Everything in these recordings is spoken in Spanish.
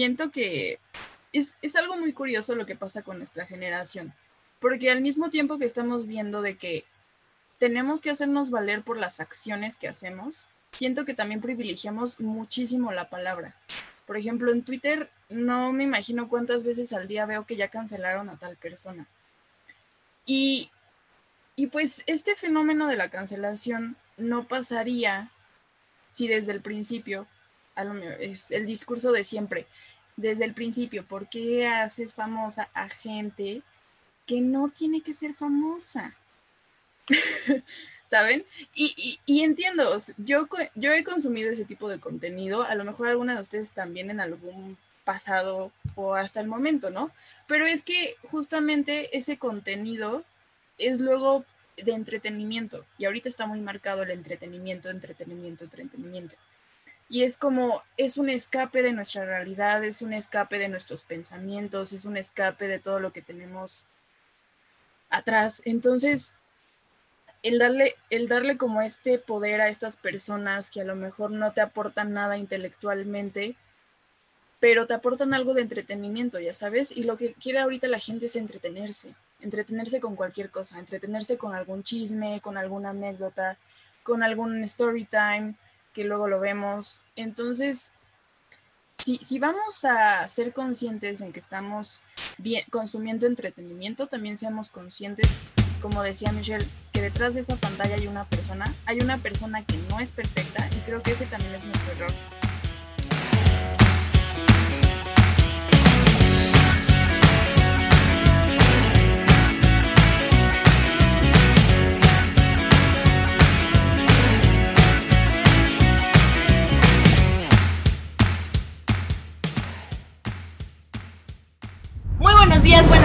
siento que es, es algo muy curioso lo que pasa con nuestra generación, porque al mismo tiempo que estamos viendo de que tenemos que hacernos valer por las acciones que hacemos, siento que también privilegiamos muchísimo la palabra. Por ejemplo, en Twitter no me imagino cuántas veces al día veo que ya cancelaron a tal persona. Y, y pues este fenómeno de la cancelación no pasaría si desde el principio, es el discurso de siempre, desde el principio, ¿por qué haces famosa a gente que no tiene que ser famosa? ¿Saben? Y, y, entiendo, yo, yo he consumido ese tipo de contenido, a lo mejor alguna de ustedes también en algún pasado o hasta el momento, ¿no? Pero es que justamente ese contenido es luego de entretenimiento y ahorita está muy marcado el entretenimiento, entretenimiento, entretenimiento. Y es como, es un escape de nuestra realidad, es un escape de nuestros pensamientos, es un escape de todo lo que tenemos atrás. Entonces, el darle, el darle como este poder a estas personas que a lo mejor no te aportan nada intelectualmente, pero te aportan algo de entretenimiento, ya sabes, y lo que quiere ahorita la gente es entretenerse, entretenerse con cualquier cosa, entretenerse con algún chisme, con alguna anécdota, con algún story time, que luego lo vemos. Entonces, si, si vamos a ser conscientes en que estamos bien, consumiendo entretenimiento, también seamos conscientes, como decía Michelle, que detrás de esa pantalla hay una persona, hay una persona que no es perfecta y creo que ese también es nuestro error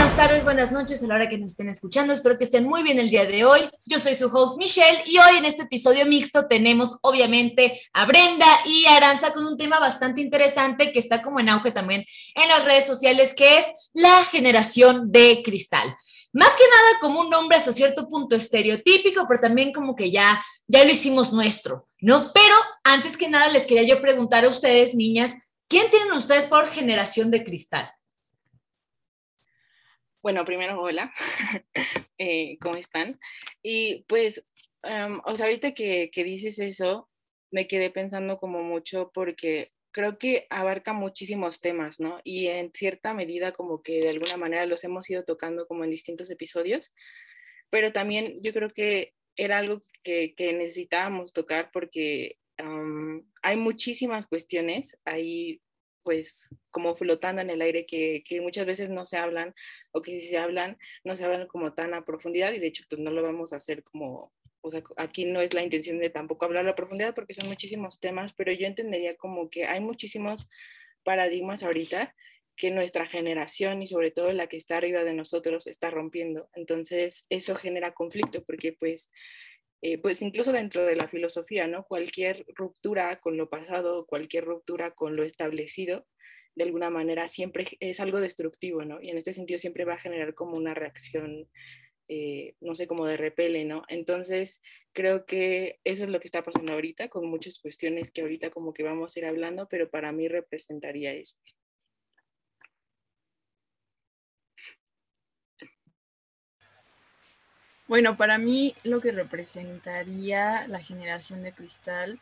buenas tardes, buenas noches a la hora que nos estén escuchando. Espero que estén muy bien el día de hoy. Yo soy su host Michelle y hoy en este episodio mixto tenemos obviamente a Brenda y Aranza con un tema bastante interesante que está como en auge también en las redes sociales, que es la generación de cristal. Más que nada como un nombre hasta cierto punto estereotípico, pero también como que ya, ya lo hicimos nuestro, ¿no? Pero antes que nada les quería yo preguntar a ustedes, niñas, ¿quién tienen ustedes por generación de cristal? Bueno, primero, hola, eh, ¿cómo están? Y pues, em, o sea, ahorita que, que dices eso, me quedé pensando como mucho porque creo que abarca muchísimos temas, ¿no? Y en cierta medida como que de alguna manera los hemos ido tocando como en distintos episodios, pero también yo creo que era algo que, que necesitábamos tocar porque hay muchísimas cuestiones, hay pues como flotando en el aire que, muchas veces no se hablan o que si se hablan no se hablan como tan a profundidad y de hecho pues no lo vamos a hacer como, o sea, aquí no es la intención de tampoco hablar a profundidad porque son muchísimos temas, pero yo entendería como que hay muchísimos paradigmas ahorita que nuestra generación y sobre todo la que está arriba de nosotros está rompiendo. Entonces eso genera conflicto porque pues eh, pues incluso dentro de la filosofía, ¿no? Cualquier ruptura con lo pasado, cualquier ruptura con lo establecido, de alguna manera siempre es algo destructivo, ¿no? Y en este sentido siempre va a generar como una reacción, eh, no sé, como de repele, ¿no? Entonces, creo que eso es lo que está pasando ahorita, con muchas cuestiones que ahorita como que vamos a ir hablando, pero para mí representaría eso. Bueno, para mí lo que representaría la generación de cristal,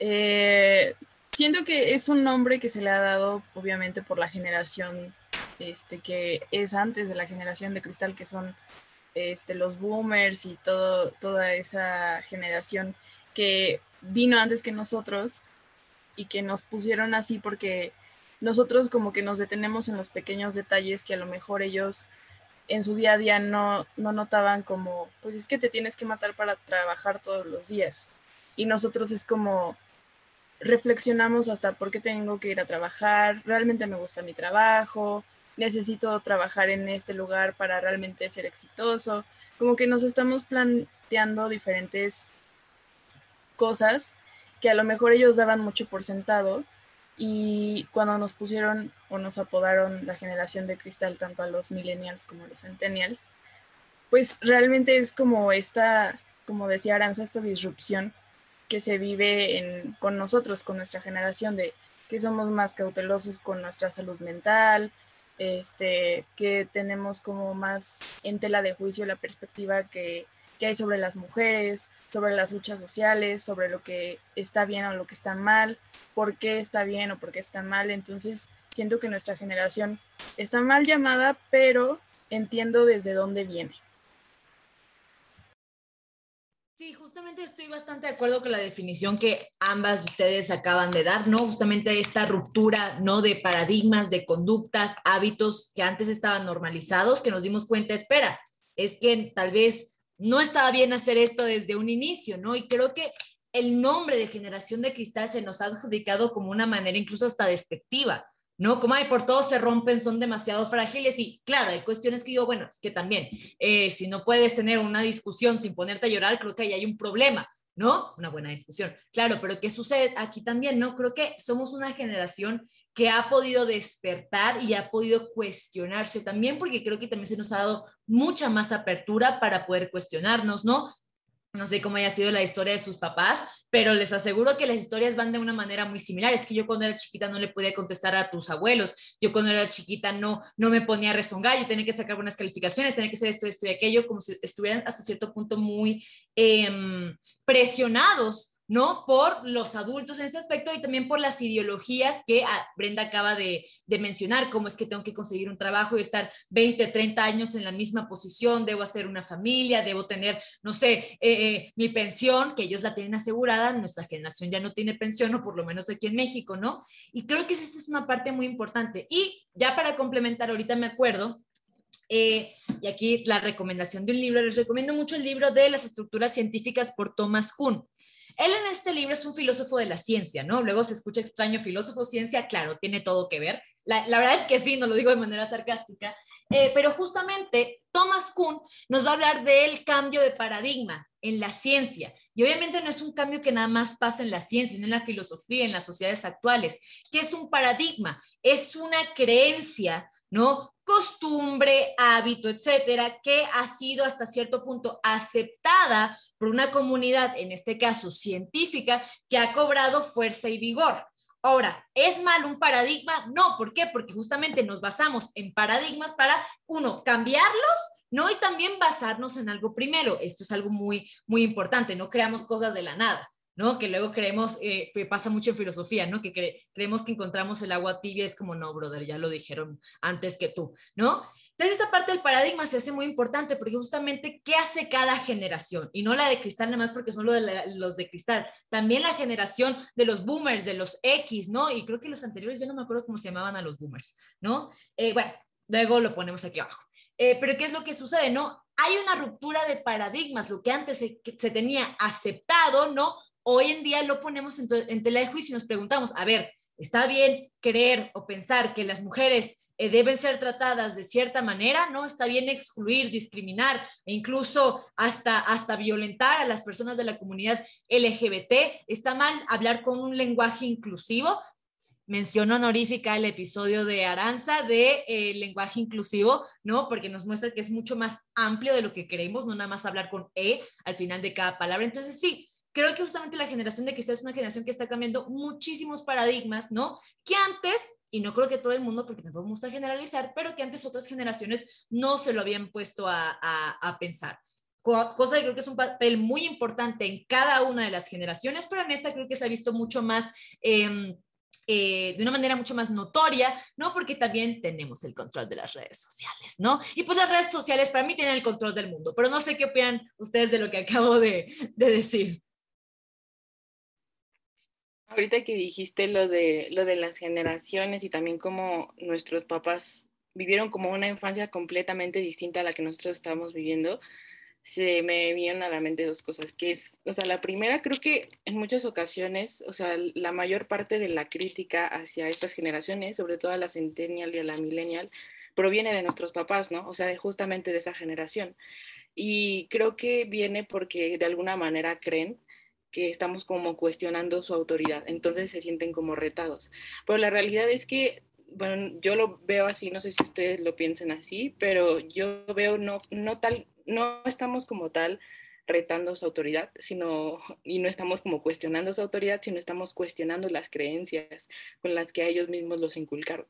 eh, siento que es un nombre que se le ha dado obviamente por la generación este, que es antes de la generación de cristal, que son este, los boomers y todo, toda esa generación que vino antes que nosotros y que nos pusieron así porque nosotros como que nos detenemos en los pequeños detalles que a lo mejor ellos en su día a día no, no notaban como, pues es que te tienes que matar para trabajar todos los días. Y nosotros es como, reflexionamos hasta por qué tengo que ir a trabajar, realmente me gusta mi trabajo, necesito trabajar en este lugar para realmente ser exitoso. Como que nos estamos planteando diferentes cosas que a lo mejor ellos daban mucho por sentado y cuando nos pusieron o nos apodaron la generación de cristal, tanto a los millennials como a los centennials, pues realmente es como esta, como decía Aranza, esta disrupción que se vive con nosotros, con nuestra generación de que somos más cautelosos con nuestra salud mental, este, que tenemos como más en tela de juicio la perspectiva que, que hay sobre las mujeres, sobre las luchas sociales, sobre lo que está bien o lo que está mal, por qué está bien o por qué está mal. Entonces, siento que nuestra generación está mal llamada, pero entiendo desde dónde viene. Sí, justamente estoy bastante de acuerdo con la definición que ambas ustedes acaban de dar, ¿no? Justamente esta ruptura, ¿no? De paradigmas, de conductas, hábitos que antes estaban normalizados, que nos dimos cuenta, espera, es que tal vez no estaba bien hacer esto desde un inicio, ¿no? Y creo que el nombre de generación de cristal se nos ha adjudicado como una manera incluso hasta despectiva. ¿no? Como hay por todos se rompen, son demasiado frágiles y claro, hay cuestiones que digo, bueno, es que también, eh, si no puedes tener una discusión sin ponerte a llorar, creo que ahí hay un problema, ¿no? Una buena discusión. Claro, pero ¿qué sucede aquí también, no? Creo que somos una generación que ha podido despertar y ha podido cuestionarse también, porque creo que también se nos ha dado mucha más apertura para poder cuestionarnos, ¿no? No sé cómo haya sido la historia de sus papás, pero les aseguro que las historias van de una manera muy similar. Es que yo cuando era chiquita no le podía contestar a tus abuelos. Yo cuando era chiquita no, no me ponía a rezongar. Yo tenía que sacar buenas calificaciones, tenía que hacer esto, esto y aquello, como si estuvieran hasta cierto punto muy em, presionados ¿no? Por los adultos en este aspecto y también por las ideologías que ah, Brenda acaba de, mencionar, como es que tengo que conseguir un trabajo y estar 20, 30 años en la misma posición, debo hacer una familia, debo tener, no sé, eh, eh, mi pensión, que ellos la tienen asegurada, nuestra generación ya no tiene pensión, o por lo menos aquí en México, ¿no? Y creo que esa es una parte muy importante. Y ya para complementar, ahorita me acuerdo eh, y aquí la recomendación de un libro, les recomiendo mucho el libro de las estructuras científicas por Thomas Kuhn. Él en este libro es un filósofo de la ciencia, ¿no? Luego se escucha extraño filósofo, ciencia, claro, tiene todo que ver. La, verdad es que sí, no lo digo de manera sarcástica, eh, pero justamente Thomas Kuhn nos va a hablar del cambio de paradigma en la ciencia. Y obviamente no es un cambio que nada más pasa en la ciencia, sino en la filosofía, en las sociedades actuales, que es un paradigma, es una creencia, ¿no? Costumbre, hábito, etcétera, que ha sido hasta cierto punto aceptada por una comunidad, en este caso científica, que ha cobrado fuerza y vigor. Ahora, ¿es mal un paradigma? No, ¿por qué? Porque justamente nos basamos en paradigmas para, uno, cambiarlos, ¿no? Y también basarnos en algo primero. Esto es algo muy, muy importante, no creamos cosas de la nada. ¿No? Que luego creemos, eh, que pasa mucho en filosofía, ¿no? Que creemos que encontramos el agua tibia, es como, no, brother, ya lo dijeron antes que tú, ¿no? Entonces, esta parte del paradigma se hace muy importante porque justamente, ¿qué hace cada generación? Y no la de cristal nada más porque son los de cristal, también la generación de los boomers, de los X, ¿no? Y creo que los anteriores, ya no me acuerdo cómo se llamaban a los boomers, ¿no? Eh, bueno, luego lo ponemos aquí abajo. Eh, pero ¿qué es lo que sucede, no? Hay una ruptura de paradigmas, lo que antes se tenía aceptado, ¿no? Hoy en día lo ponemos en, tela de juicio y nos preguntamos, a ver, ¿está bien creer o pensar que las mujeres eh, deben ser tratadas de cierta manera? ¿No? ¿Está bien excluir, discriminar e incluso hasta, hasta violentar a las personas de la comunidad LGBT? ¿Está mal hablar con un lenguaje inclusivo? mención honorífica el episodio de Aranza de eh, lenguaje inclusivo, ¿no? Porque nos muestra que es mucho más amplio de lo que creemos, no nada más hablar con E al final de cada palabra. Entonces, sí, creo que justamente la generación de quizás es una generación que está cambiando muchísimos paradigmas, ¿no? Que antes, y no creo que todo el mundo, porque me gusta generalizar, pero que antes otras generaciones no se lo habían puesto a, a, pensar. Cosa que creo que es un papel muy importante en cada una de las generaciones, pero en esta creo que se ha visto mucho más... Em, eh, de una manera mucho más notoria, ¿no? Porque también tenemos el control de las redes sociales, ¿no? Y pues las redes sociales para mí tienen el control del mundo, pero no sé qué opinan ustedes de lo que acabo de, de decir. Ahorita que dijiste lo de, lo de las generaciones y también cómo nuestros papás vivieron como una infancia completamente distinta a la que nosotros estamos viviendo, se me vienen a la mente dos cosas, que es, o sea, la primera creo que en muchas ocasiones, o sea, la mayor parte de la crítica hacia estas generaciones, sobre todo a la centennial y a la millennial, proviene de nuestros papás, ¿no? O sea, de justamente de esa generación. Y creo que viene porque de alguna manera creen que estamos como cuestionando su autoridad, entonces se sienten como retados. Pero la realidad es que, bueno, yo lo veo así, no sé si ustedes lo piensen así, pero yo veo no, no tal, no estamos como tal retando su autoridad, sino, y no estamos como cuestionando su autoridad, sino estamos cuestionando las creencias con las que a ellos mismos los inculcaron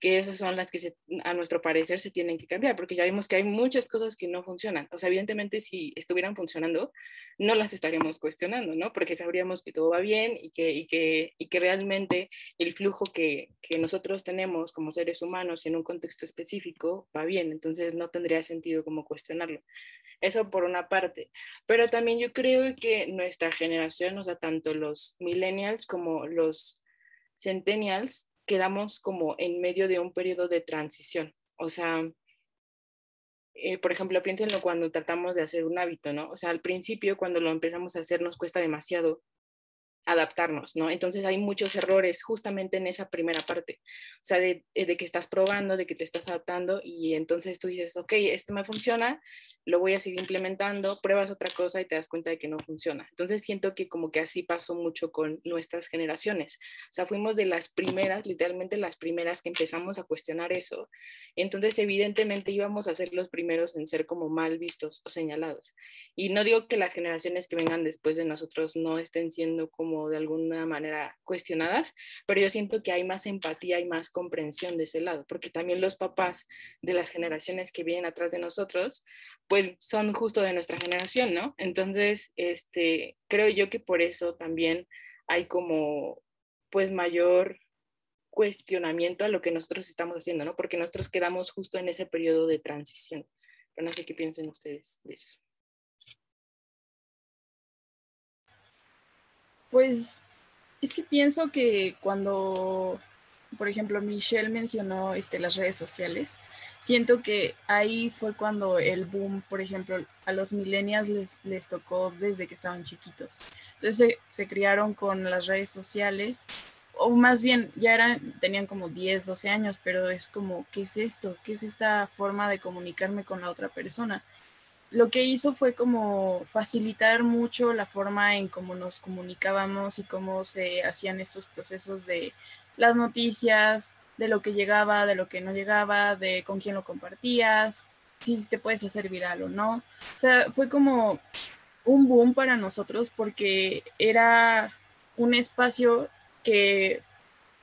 que esas son las que a nuestro parecer se tienen que cambiar, porque ya vimos que hay muchas cosas que no funcionan. O sea, evidentemente si estuvieran funcionando, no las estaríamos cuestionando, ¿no? Porque sabríamos que todo va bien y que, y que, y que realmente el flujo que, que nosotros tenemos como seres humanos en un contexto específico va bien, entonces no tendría sentido como cuestionarlo. Eso por una parte. Pero también yo creo que nuestra generación, o sea, tanto los millennials como los centennials, quedamos como en medio de un periodo de transición. O sea, eh, por ejemplo, piénsenlo cuando tratamos de hacer un hábito, ¿no? O sea, al principio, cuando lo empezamos a hacer, nos cuesta demasiado adaptarnos, ¿no? Entonces hay muchos errores justamente en esa primera parte, o sea, de, eh, de, que estás probando, de que te estás adaptando y entonces tú dices, ok, esto me funciona, lo voy a seguir implementando, pruebas otra cosa y te das cuenta de que no funciona. Entonces siento que como que así pasó mucho con nuestras generaciones, o sea, fuimos de las primeras, literalmente las primeras que empezamos a cuestionar eso, entonces evidentemente íbamos a ser los primeros en ser como mal vistos o señalados. Y no digo que las generaciones que vengan después de nosotros no estén siendo como de alguna manera cuestionadas, pero yo siento que hay más empatía y más comprensión de ese lado, porque también los papás de las generaciones que vienen atrás de nosotros, pues son justo de nuestra generación, ¿no? Entonces, este, creo yo que por eso también hay como, pues, mayor cuestionamiento a lo que nosotros estamos haciendo, ¿no? Porque nosotros quedamos justo en ese periodo de transición. Pero no sé qué piensen ustedes de eso. Pues es que pienso que cuando, por ejemplo, Michelle mencionó este, las redes sociales, siento que ahí fue cuando el boom, por ejemplo, a los millennials les, les tocó desde que estaban chiquitos. Entonces se, se, criaron con las redes sociales, o más bien ya eran, tenían como 10, 12 años, pero es como, ¿qué es esto? ¿Qué es esta forma de comunicarme con la otra persona? Lo que hizo fue como facilitar mucho la forma en cómo nos comunicábamos y cómo se hacían estos procesos de las noticias, de lo que llegaba, de lo que no llegaba, de con quién lo compartías, si te puedes hacer viral o no. O sea, fue como un boom para nosotros porque era un espacio que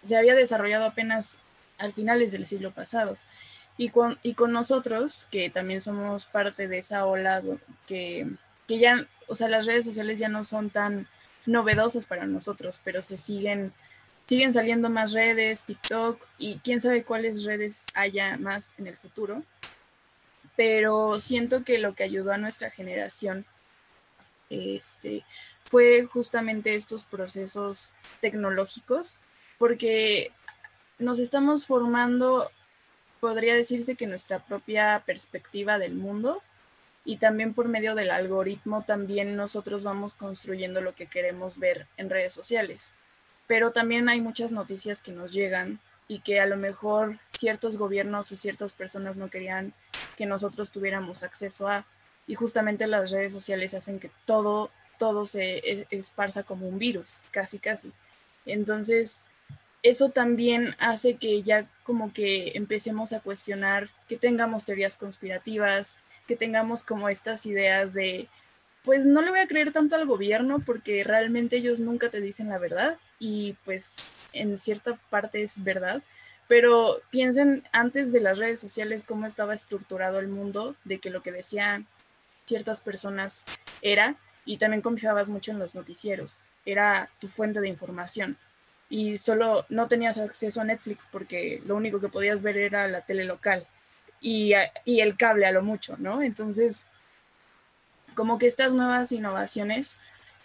se había desarrollado apenas al finales del siglo pasado. Y con, y con nosotros, que también somos parte de esa ola que, que ya, o sea, las redes sociales ya no son tan novedosas para nosotros, pero se siguen, siguen saliendo más redes, TikTok y quién sabe cuáles redes haya más en el futuro. Pero siento que lo que ayudó a nuestra generación este, fue justamente estos procesos tecnológicos, porque nos estamos formando podría decirse que nuestra propia perspectiva del mundo y también por medio del algoritmo también nosotros vamos construyendo lo que queremos ver en redes sociales. Pero también hay muchas noticias que nos llegan y que a lo mejor ciertos gobiernos o ciertas personas no querían que nosotros tuviéramos acceso a. Y justamente las redes sociales hacen que todo, todo se e, esparza como un virus, casi, casi. Entonces, eso también hace que ya como que empecemos a cuestionar, que tengamos teorías conspirativas, que tengamos como estas ideas de, pues no le voy a creer tanto al gobierno porque realmente ellos nunca te dicen la verdad y pues en cierta parte es verdad, pero piensen antes de las redes sociales cómo estaba estructurado el mundo, de que lo que decían ciertas personas era, y también confiabas mucho en los noticieros, era tu fuente de información y solo no tenías acceso a Netflix porque lo único que podías ver era la tele local y, y el cable a lo mucho, ¿no? Entonces, como que estas nuevas innovaciones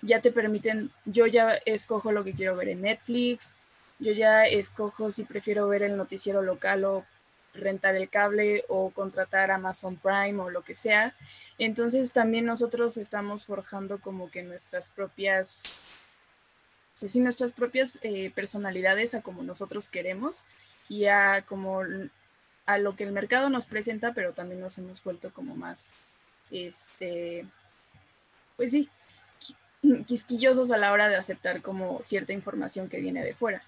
ya te permiten, yo ya escojo lo que quiero ver en Netflix, yo ya escojo si prefiero ver el noticiero local o rentar el cable o contratar Amazon Prime o lo que sea. Entonces también nosotros estamos forjando como que nuestras propias pues nuestras propias eh, personalidades a como nosotros queremos y a como a lo que el mercado nos presenta, pero también nos hemos vuelto como más, este, pues sí, quisquillosos a la hora de aceptar como cierta información que viene de fuera.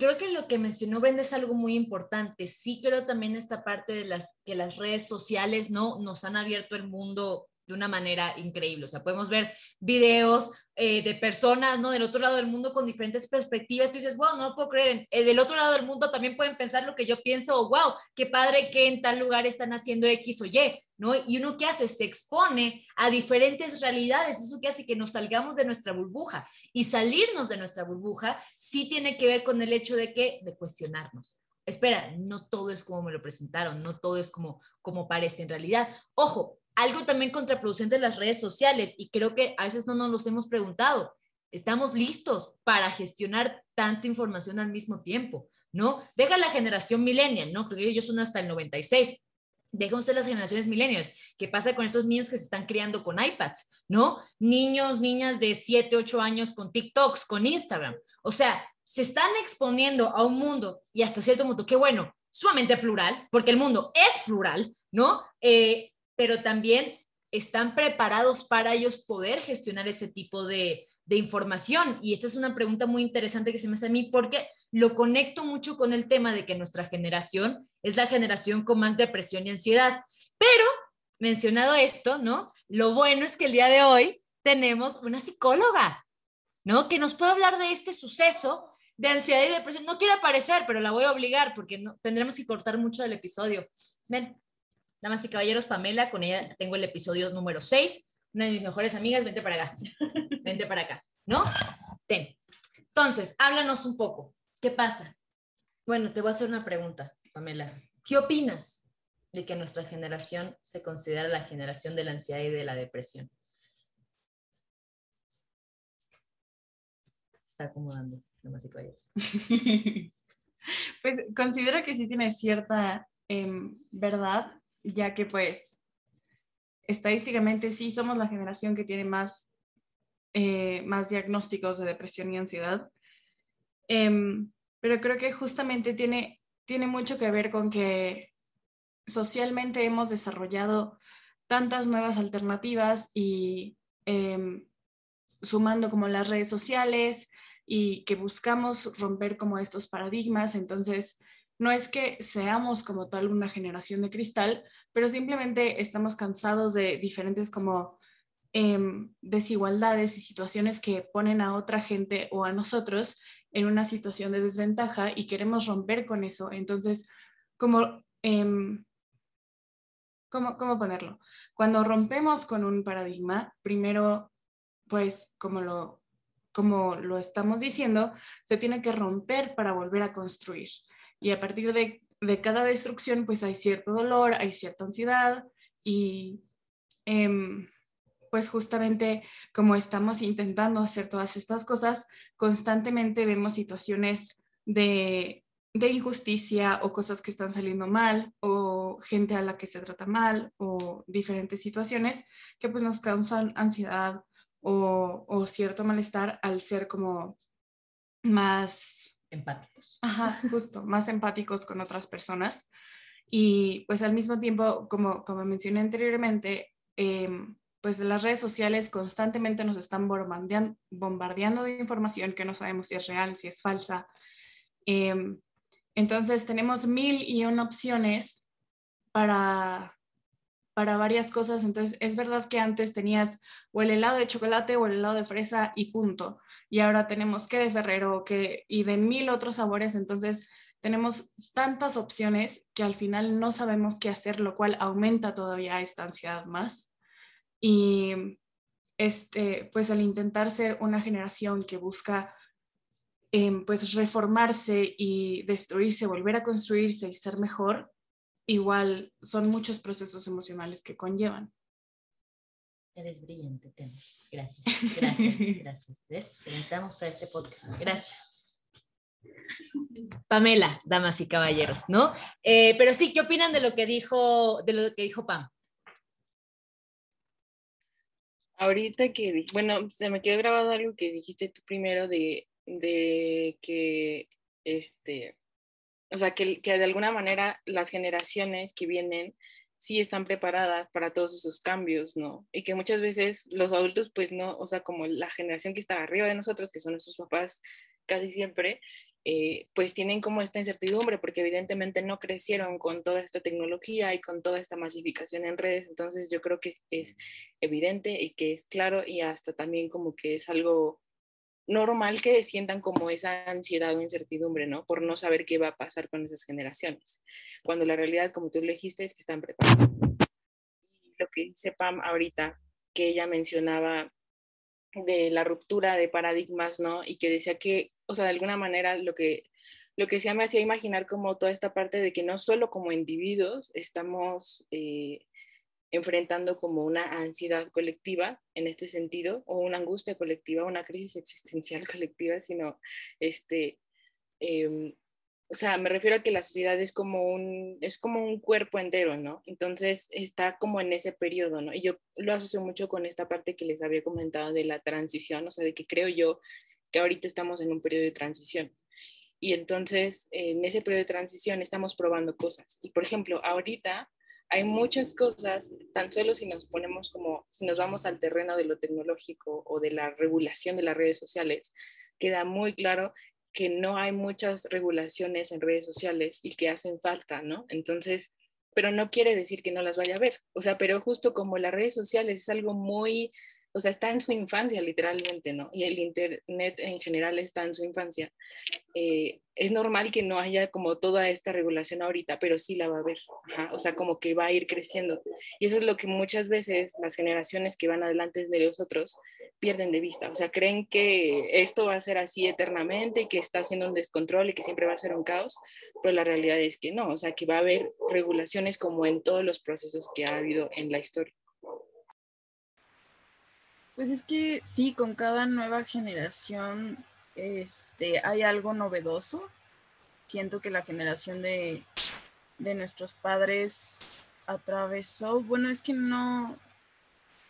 creo que lo que mencionó Brenda es algo muy importante. Sí creo también esta parte de las que las redes sociales no nos han abierto el mundo de una manera increíble. O sea, podemos ver videos eh, de personas, ¿no? Del otro lado del mundo con diferentes perspectivas. Tú dices, wow, no puedo creer. Eh, del otro lado del mundo también pueden pensar lo que yo pienso, o wow, qué padre que en tal lugar están haciendo X o Y, ¿no? Y uno que hace se expone a diferentes realidades. Eso que hace que nos salgamos de nuestra burbuja. Y salirnos de nuestra burbuja sí tiene que ver con el hecho de que, de cuestionarnos espera, no todo es como me lo presentaron, no todo es como, como parece en realidad. Ojo, algo también contraproducente de las redes sociales y creo que a veces no nos los hemos preguntado. Estamos listos para gestionar tanta información al mismo tiempo, ¿no? Deja la generación millennial, ¿no? Porque ellos son hasta el 96. Deja usted las generaciones millennials. ¿Qué pasa con esos niños que se están criando con iPads, ¿no? Niños, niñas de 7, 8 años con TikToks, con Instagram. O sea, se están exponiendo a un mundo y hasta cierto punto, qué bueno, sumamente plural, porque el mundo es plural, ¿no? Eh, pero también están preparados para ellos poder gestionar ese tipo de, información. Y esta es una pregunta muy interesante que se me hace a mí porque lo conecto mucho con el tema de que nuestra generación es la generación con más depresión y ansiedad. Pero, mencionado esto, ¿no? Lo bueno es que el día de hoy tenemos una psicóloga, ¿no? Que nos puede hablar de este suceso de ansiedad y depresión. No quiere aparecer, pero la voy a obligar porque no, tendremos que cortar mucho del episodio. Ven. Damas y caballeros, Pamela, con ella tengo el episodio número 6, una de mis mejores amigas, vente para acá, vente para acá, ¿no? Ten. Entonces, háblanos un poco, ¿qué pasa? Bueno, te voy a hacer una pregunta, Pamela. ¿Qué opinas de que nuestra generación se considera la generación de la ansiedad y de la depresión? Está acomodando, damas y caballeros. pues considero que sí tiene cierta em, verdad ya que pues estadísticamente sí somos la generación que tiene más, eh, más diagnósticos de depresión y ansiedad. Em, pero creo que justamente tiene, tiene mucho que ver con que socialmente hemos desarrollado tantas nuevas alternativas y em, sumando como las redes sociales y que buscamos romper como estos paradigmas, entonces no es que seamos como tal una generación de cristal, pero simplemente estamos cansados de diferentes como em, desigualdades y situaciones que ponen a otra gente o a nosotros en una situación de desventaja y queremos romper con eso. Entonces, como... Em, ¿Cómo, ¿Cómo ponerlo? Cuando rompemos con un paradigma, primero, pues como lo, como lo estamos diciendo, se tiene que romper para volver a construir y a partir de, cada destrucción pues hay cierto dolor, hay cierta ansiedad y em, pues justamente como estamos intentando hacer todas estas cosas, constantemente vemos situaciones de, de injusticia o cosas que están saliendo mal o gente a la que se trata mal o diferentes situaciones que pues nos causan ansiedad o cierto malestar al ser como más empáticos. Ajá, justo, más empáticos con otras personas. Y pues al mismo tiempo, como, como mencioné anteriormente, em, pues las redes sociales constantemente nos están bombardeando, de información que no sabemos si es real, si es falsa. Em, entonces tenemos mil y una opciones para, para varias cosas. Entonces, es verdad que antes tenías o el helado de chocolate o el helado de fresa y punto. Y ahora tenemos que de Ferrero que, y de mil otros sabores. Entonces, tenemos tantas opciones que al final no sabemos qué hacer, lo cual aumenta todavía esta ansiedad más. Y este, pues al intentar ser una generación que busca em, pues reformarse y destruirse, volver a construirse y ser mejor, igual son muchos procesos emocionales que conllevan. Eres brillante, Tema. Gracias, gracias, gracias. Te necesitamos para este podcast. Gracias. Pamela, damas y caballeros, ¿no? Eh, pero sí, ¿qué opinan de lo que dijo, de lo que dijo Pam? Ahorita que, bueno, se me quedó grabado algo que dijiste tú primero de, de que, este, o sea, que, que de alguna manera las generaciones que vienen sí están preparadas para todos esos cambios, ¿no? Y que muchas veces los adultos, pues no, o sea, como la generación que está arriba de nosotros, que son nuestros papás casi siempre, eh, pues tienen como esta incertidumbre porque evidentemente no crecieron con toda esta tecnología y con toda esta masificación en redes. Entonces yo creo que es evidente y que es claro y hasta también como que es algo normal que sientan como esa ansiedad o incertidumbre, ¿no? Por no saber qué va a pasar con esas generaciones. Cuando la realidad, como tú lo dijiste, es que están preparados. Y lo que dice Pam ahorita, que ella mencionaba de la ruptura de paradigmas, ¿no? Y que decía que, o sea, de alguna manera lo que, lo que se me hacía imaginar como toda esta parte de que no solo como individuos estamos eh, enfrentando como una ansiedad colectiva en este sentido, o una angustia colectiva, una crisis existencial colectiva, sino este, em, o sea, me refiero a que la sociedad es como un, es como un cuerpo entero, ¿no? Entonces está como en ese periodo, ¿no? Y yo lo asocio mucho con esta parte que les había comentado de la transición, o sea, de que creo yo que ahorita estamos en un periodo de transición. Y entonces en ese periodo de transición estamos probando cosas. Y por ejemplo, ahorita hay muchas cosas, tan solo si nos ponemos como, si nos vamos al terreno de lo tecnológico o de la regulación de las redes sociales, queda muy claro que no hay muchas regulaciones en redes sociales y que hacen falta, ¿no? Entonces, pero no quiere decir que no las vaya a ver. O sea, pero justo como las redes sociales es algo muy o sea, está en su infancia literalmente, ¿no? Y el Internet en general está en su infancia. Eh, es normal que no haya como toda esta regulación ahorita, pero sí la va a haber, o sea, como que va a ir creciendo. Y eso es lo que muchas veces las generaciones que van adelante de nosotros pierden de vista, o sea, creen que esto va a ser así eternamente y que está haciendo un descontrol y que siempre va a ser un caos, pero la realidad es que no, o sea, que va a haber regulaciones como en todos los procesos que ha habido en la historia. Pues es que sí, con cada nueva generación este, hay algo novedoso. Siento que la generación de, de nuestros padres atravesó, bueno, es que no,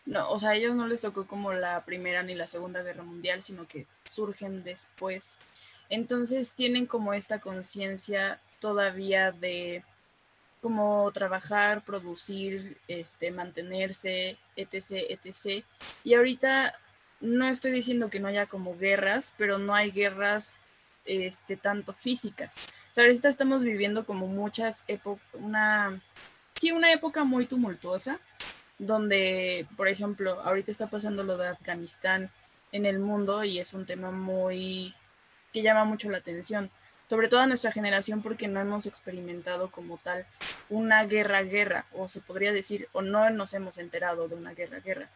no, o sea, a ellos no les tocó como la Primera ni la Segunda Guerra Mundial, sino que surgen después. Entonces tienen como esta conciencia todavía de como trabajar, producir, este, mantenerse, etc., etc. Y ahorita no estoy diciendo que no haya como guerras, pero no hay guerras este, tanto físicas. O sea, ahorita estamos viviendo como muchas épocas, una, sí, una época muy tumultuosa, donde, por ejemplo, ahorita está pasando lo de Afganistán en el mundo y es un tema muy que llama mucho la atención sobre todo a nuestra generación porque no hemos experimentado como tal una guerra-guerra, o se podría decir, o no nos hemos enterado de una guerra-guerra.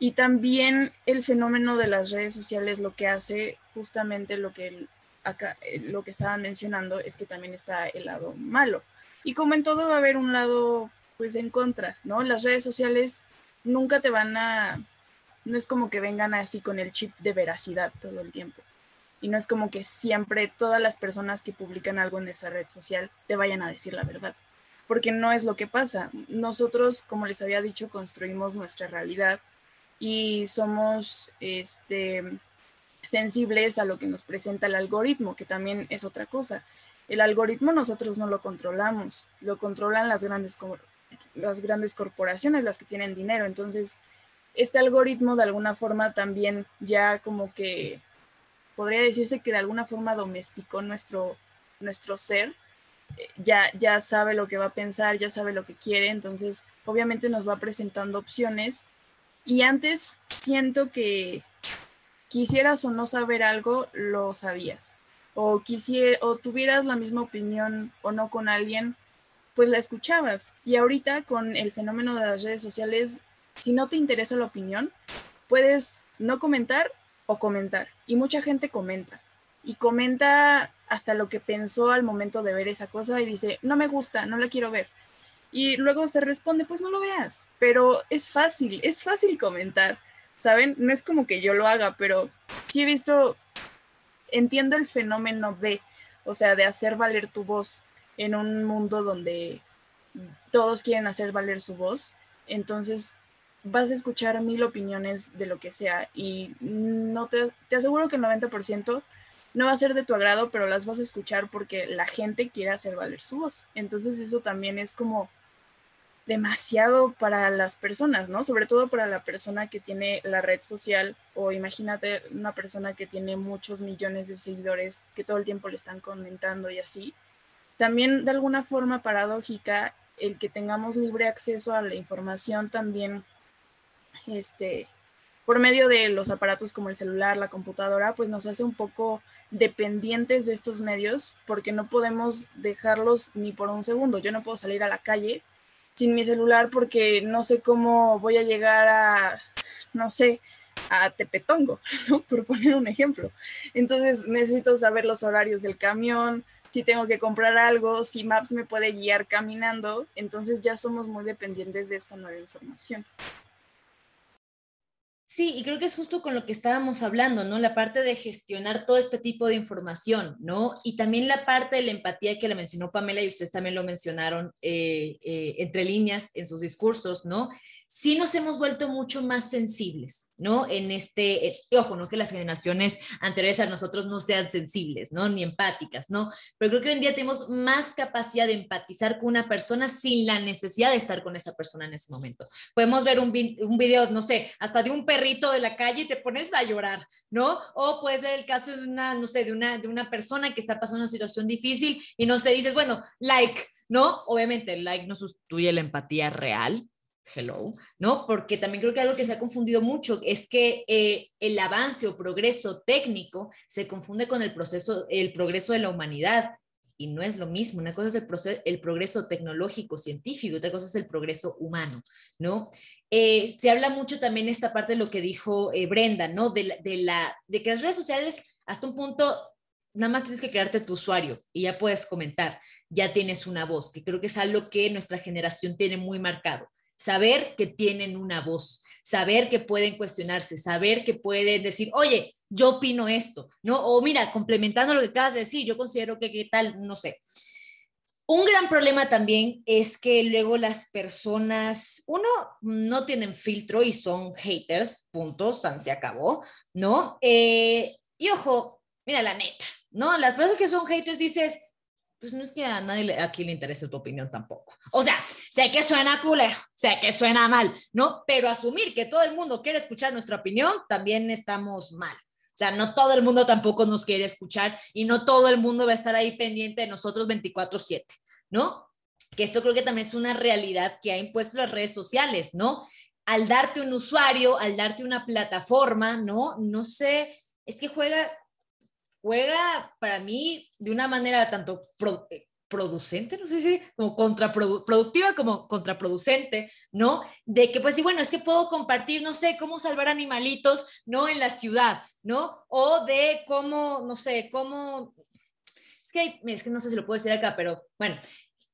Y también el fenómeno de las redes sociales lo que hace justamente lo que acá eh, lo que estaban mencionando es que también está el lado malo. Y como en todo va a haber un lado pues en contra, ¿no? Las redes sociales nunca te van a no es como que vengan así con el chip de veracidad todo el tiempo y no es como que siempre todas las personas que publican algo en esa red social te vayan a decir la verdad, porque no es lo que pasa. Nosotros, como les había dicho, construimos nuestra realidad y somos este, sensibles a lo que nos presenta el algoritmo, que también es otra cosa. El algoritmo nosotros no lo controlamos, lo controlan las grandes, las grandes corporaciones, las que tienen dinero. Entonces, este algoritmo de alguna forma también ya como que podría decirse que de alguna forma domesticó nuestro, nuestro ser, eh, ya, ya sabe lo que va a pensar, ya sabe lo que quiere, entonces obviamente nos va presentando opciones. Y antes siento que quisieras o no saber algo, lo sabías. O, quisiera, o tuvieras la misma opinión o no con alguien, pues la escuchabas. Y ahorita con el fenómeno de las redes sociales, si no te interesa la opinión, puedes no comentar o comentar. Y mucha gente comenta. Y comenta hasta lo que pensó al momento de ver esa cosa y dice, no me gusta, no la quiero ver. Y luego se responde, pues no lo veas. Pero es fácil, es fácil comentar. ¿Saben? No es como que yo lo haga, pero sí he visto, entiendo el fenómeno de, o sea, de hacer valer tu voz en un mundo donde todos quieren hacer valer su voz. Entonces, vas a escuchar mil opiniones de lo que sea y no te, te aseguro que el 90% no va a ser de tu agrado, pero las vas a escuchar porque la gente quiere hacer valer su voz. Entonces eso también es como demasiado para las personas, ¿no? Sobre todo para la persona que tiene la red social o imagínate una persona que tiene muchos millones de seguidores que todo el tiempo le están comentando y así. También de alguna forma paradójica el que tengamos libre acceso a la información también este por medio de los aparatos como el celular, la computadora, pues nos hace un poco dependientes de estos medios porque no podemos dejarlos ni por un segundo. Yo no puedo salir a la calle sin mi celular porque no sé cómo voy a llegar a, no sé, a Tepetongo, ¿no? Por poner un ejemplo. Entonces necesito saber los horarios del camión, si tengo que comprar algo, si Maps me puede guiar caminando, entonces ya somos muy dependientes de esta nueva información. Sí, y creo que es justo con lo que estábamos hablando, ¿no? La parte de gestionar todo este tipo de información, ¿no? Y también la parte de la empatía que le mencionó Pamela y ustedes también lo mencionaron eh, eh, entre líneas en sus discursos, ¿no? sí nos hemos vuelto mucho más sensibles, ¿no? En este, eh, ojo, no que las generaciones anteriores a nosotros no sean sensibles, ¿no? Ni empáticas, ¿no? Pero creo que hoy en día tenemos más capacidad de empatizar con una persona sin la necesidad de estar con esa persona en ese momento. Podemos ver un, un video, no sé, hasta de un perrito de la calle y te pones a llorar, ¿no? O puedes ver el caso de una, no sé, de una, de una persona que está pasando una situación difícil y no se dices, bueno, like, ¿no? Obviamente el like no sustituye la empatía real, hello, ¿no? Porque también creo que algo que se ha confundido mucho es que eh, el avance o progreso técnico se confunde con el proceso, el progreso de la humanidad. Y no es lo mismo. Una cosa es el, proceso, el progreso tecnológico, científico, otra cosa es el progreso humano, ¿no? Eh, se habla mucho también esta parte de lo que dijo eh, Brenda, ¿no? De, de, la, de que las redes sociales, hasta un punto, nada más tienes que crearte tu usuario y ya puedes comentar, ya tienes una voz, que creo que es algo que nuestra generación tiene muy marcado saber que tienen una voz, saber que pueden cuestionarse, saber que pueden decir, oye, yo opino esto, ¿no? O mira, complementando lo que acabas de decir, yo considero que qué tal, no sé. Un gran problema también es que luego las personas, uno, no tienen filtro y son haters, punto, se acabó, ¿no? Eh, y ojo, mira la neta, ¿no? Las personas que son haters dices, pues no es que a nadie aquí le interese tu opinión tampoco. O sea, sé que suena culero, sé que suena mal, ¿no? Pero asumir que todo el mundo quiere escuchar nuestra opinión, también estamos mal. Sea, no todo el mundo tampoco nos quiere escuchar y no todo el mundo va a estar ahí pendiente de nosotros 24/7, ¿no? Que esto creo que también es una realidad que ha impuesto las redes sociales, ¿no? Al darte un usuario, al darte una plataforma, ¿no? No sé, es que juega juega para mí de una manera tanto producente, no sé si, como contraproductiva como contraproducente, ¿no? De que pues sí, bueno, es que puedo compartir, no sé, cómo salvar animalitos, ¿no? En la ciudad, ¿no? O de cómo, no sé, cómo... Es que, es que no sé si lo puedo decir acá, pero bueno,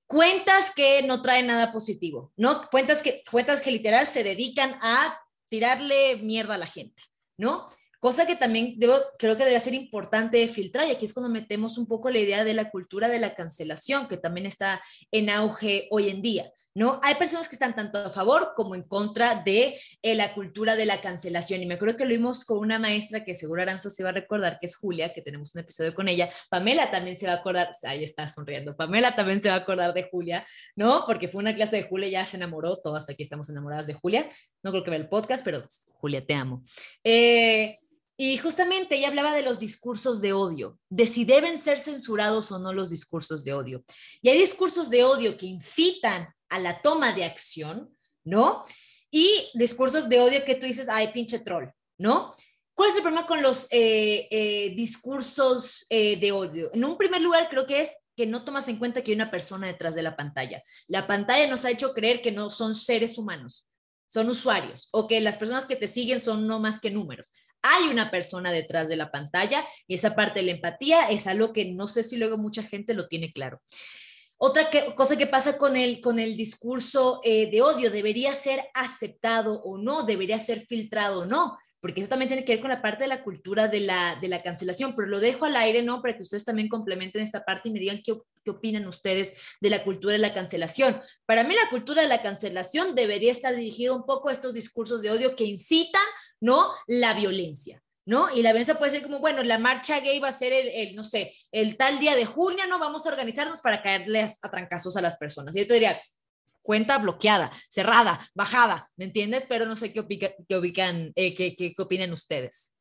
cuentas que no traen nada positivo, ¿no? Cuentas que, cuentas que literal se dedican a tirarle mierda a la gente, ¿no? Cosa que también debo, creo que debería ser importante filtrar, y aquí es cuando metemos un poco la idea de la cultura de la cancelación, que también está en auge hoy en día, ¿no? Hay personas que están tanto a favor como en contra de eh, la cultura de la cancelación, y me acuerdo que lo vimos con una maestra que seguro Aranza se va a recordar, que es Julia, que tenemos un episodio con ella, Pamela también se va a acordar, ahí está sonriendo, Pamela también se va a acordar de Julia, ¿no? Porque fue una clase de Julia, ya se enamoró, todas aquí estamos enamoradas de Julia, no creo que vea el podcast, pero Julia, te amo. Eh, y justamente ella hablaba de los discursos de odio, de si deben ser censurados o no los discursos de odio. Y hay discursos de odio que incitan a la toma de acción, ¿no? Y discursos de odio que tú dices, ay, pinche troll, ¿no? ¿Cuál es el problema con los eh, eh, discursos eh, de odio? En un primer lugar, creo que es que no tomas en cuenta que hay una persona detrás de la pantalla. La pantalla nos ha hecho creer que no son seres humanos, son usuarios o que las personas que te siguen son no más que números hay una persona detrás de la pantalla y esa parte de la empatía es algo que no sé si luego mucha gente lo tiene claro. Otra cosa que pasa con el, con el discurso eh, de odio, debería ser aceptado o no, debería ser filtrado o no porque eso también tiene que ver con la parte de la cultura de la, de la cancelación, pero lo dejo al aire, ¿no? Para que ustedes también complementen esta parte y me digan qué, qué opinan ustedes de la cultura de la cancelación. Para mí la cultura de la cancelación debería estar dirigida un poco a estos discursos de odio que incitan, ¿no? La violencia. ¿no? Y la violencia puede ser como, bueno, la marcha gay va a ser el, el, no sé, el tal día de junio, ¿no? Vamos a organizarnos para caerles a trancazos a las personas. Y yo te diría, cuenta bloqueada, cerrada, bajada, ¿me entiendes? Pero no sé qué, qué, ubican, eh, qué, opinan ustedes.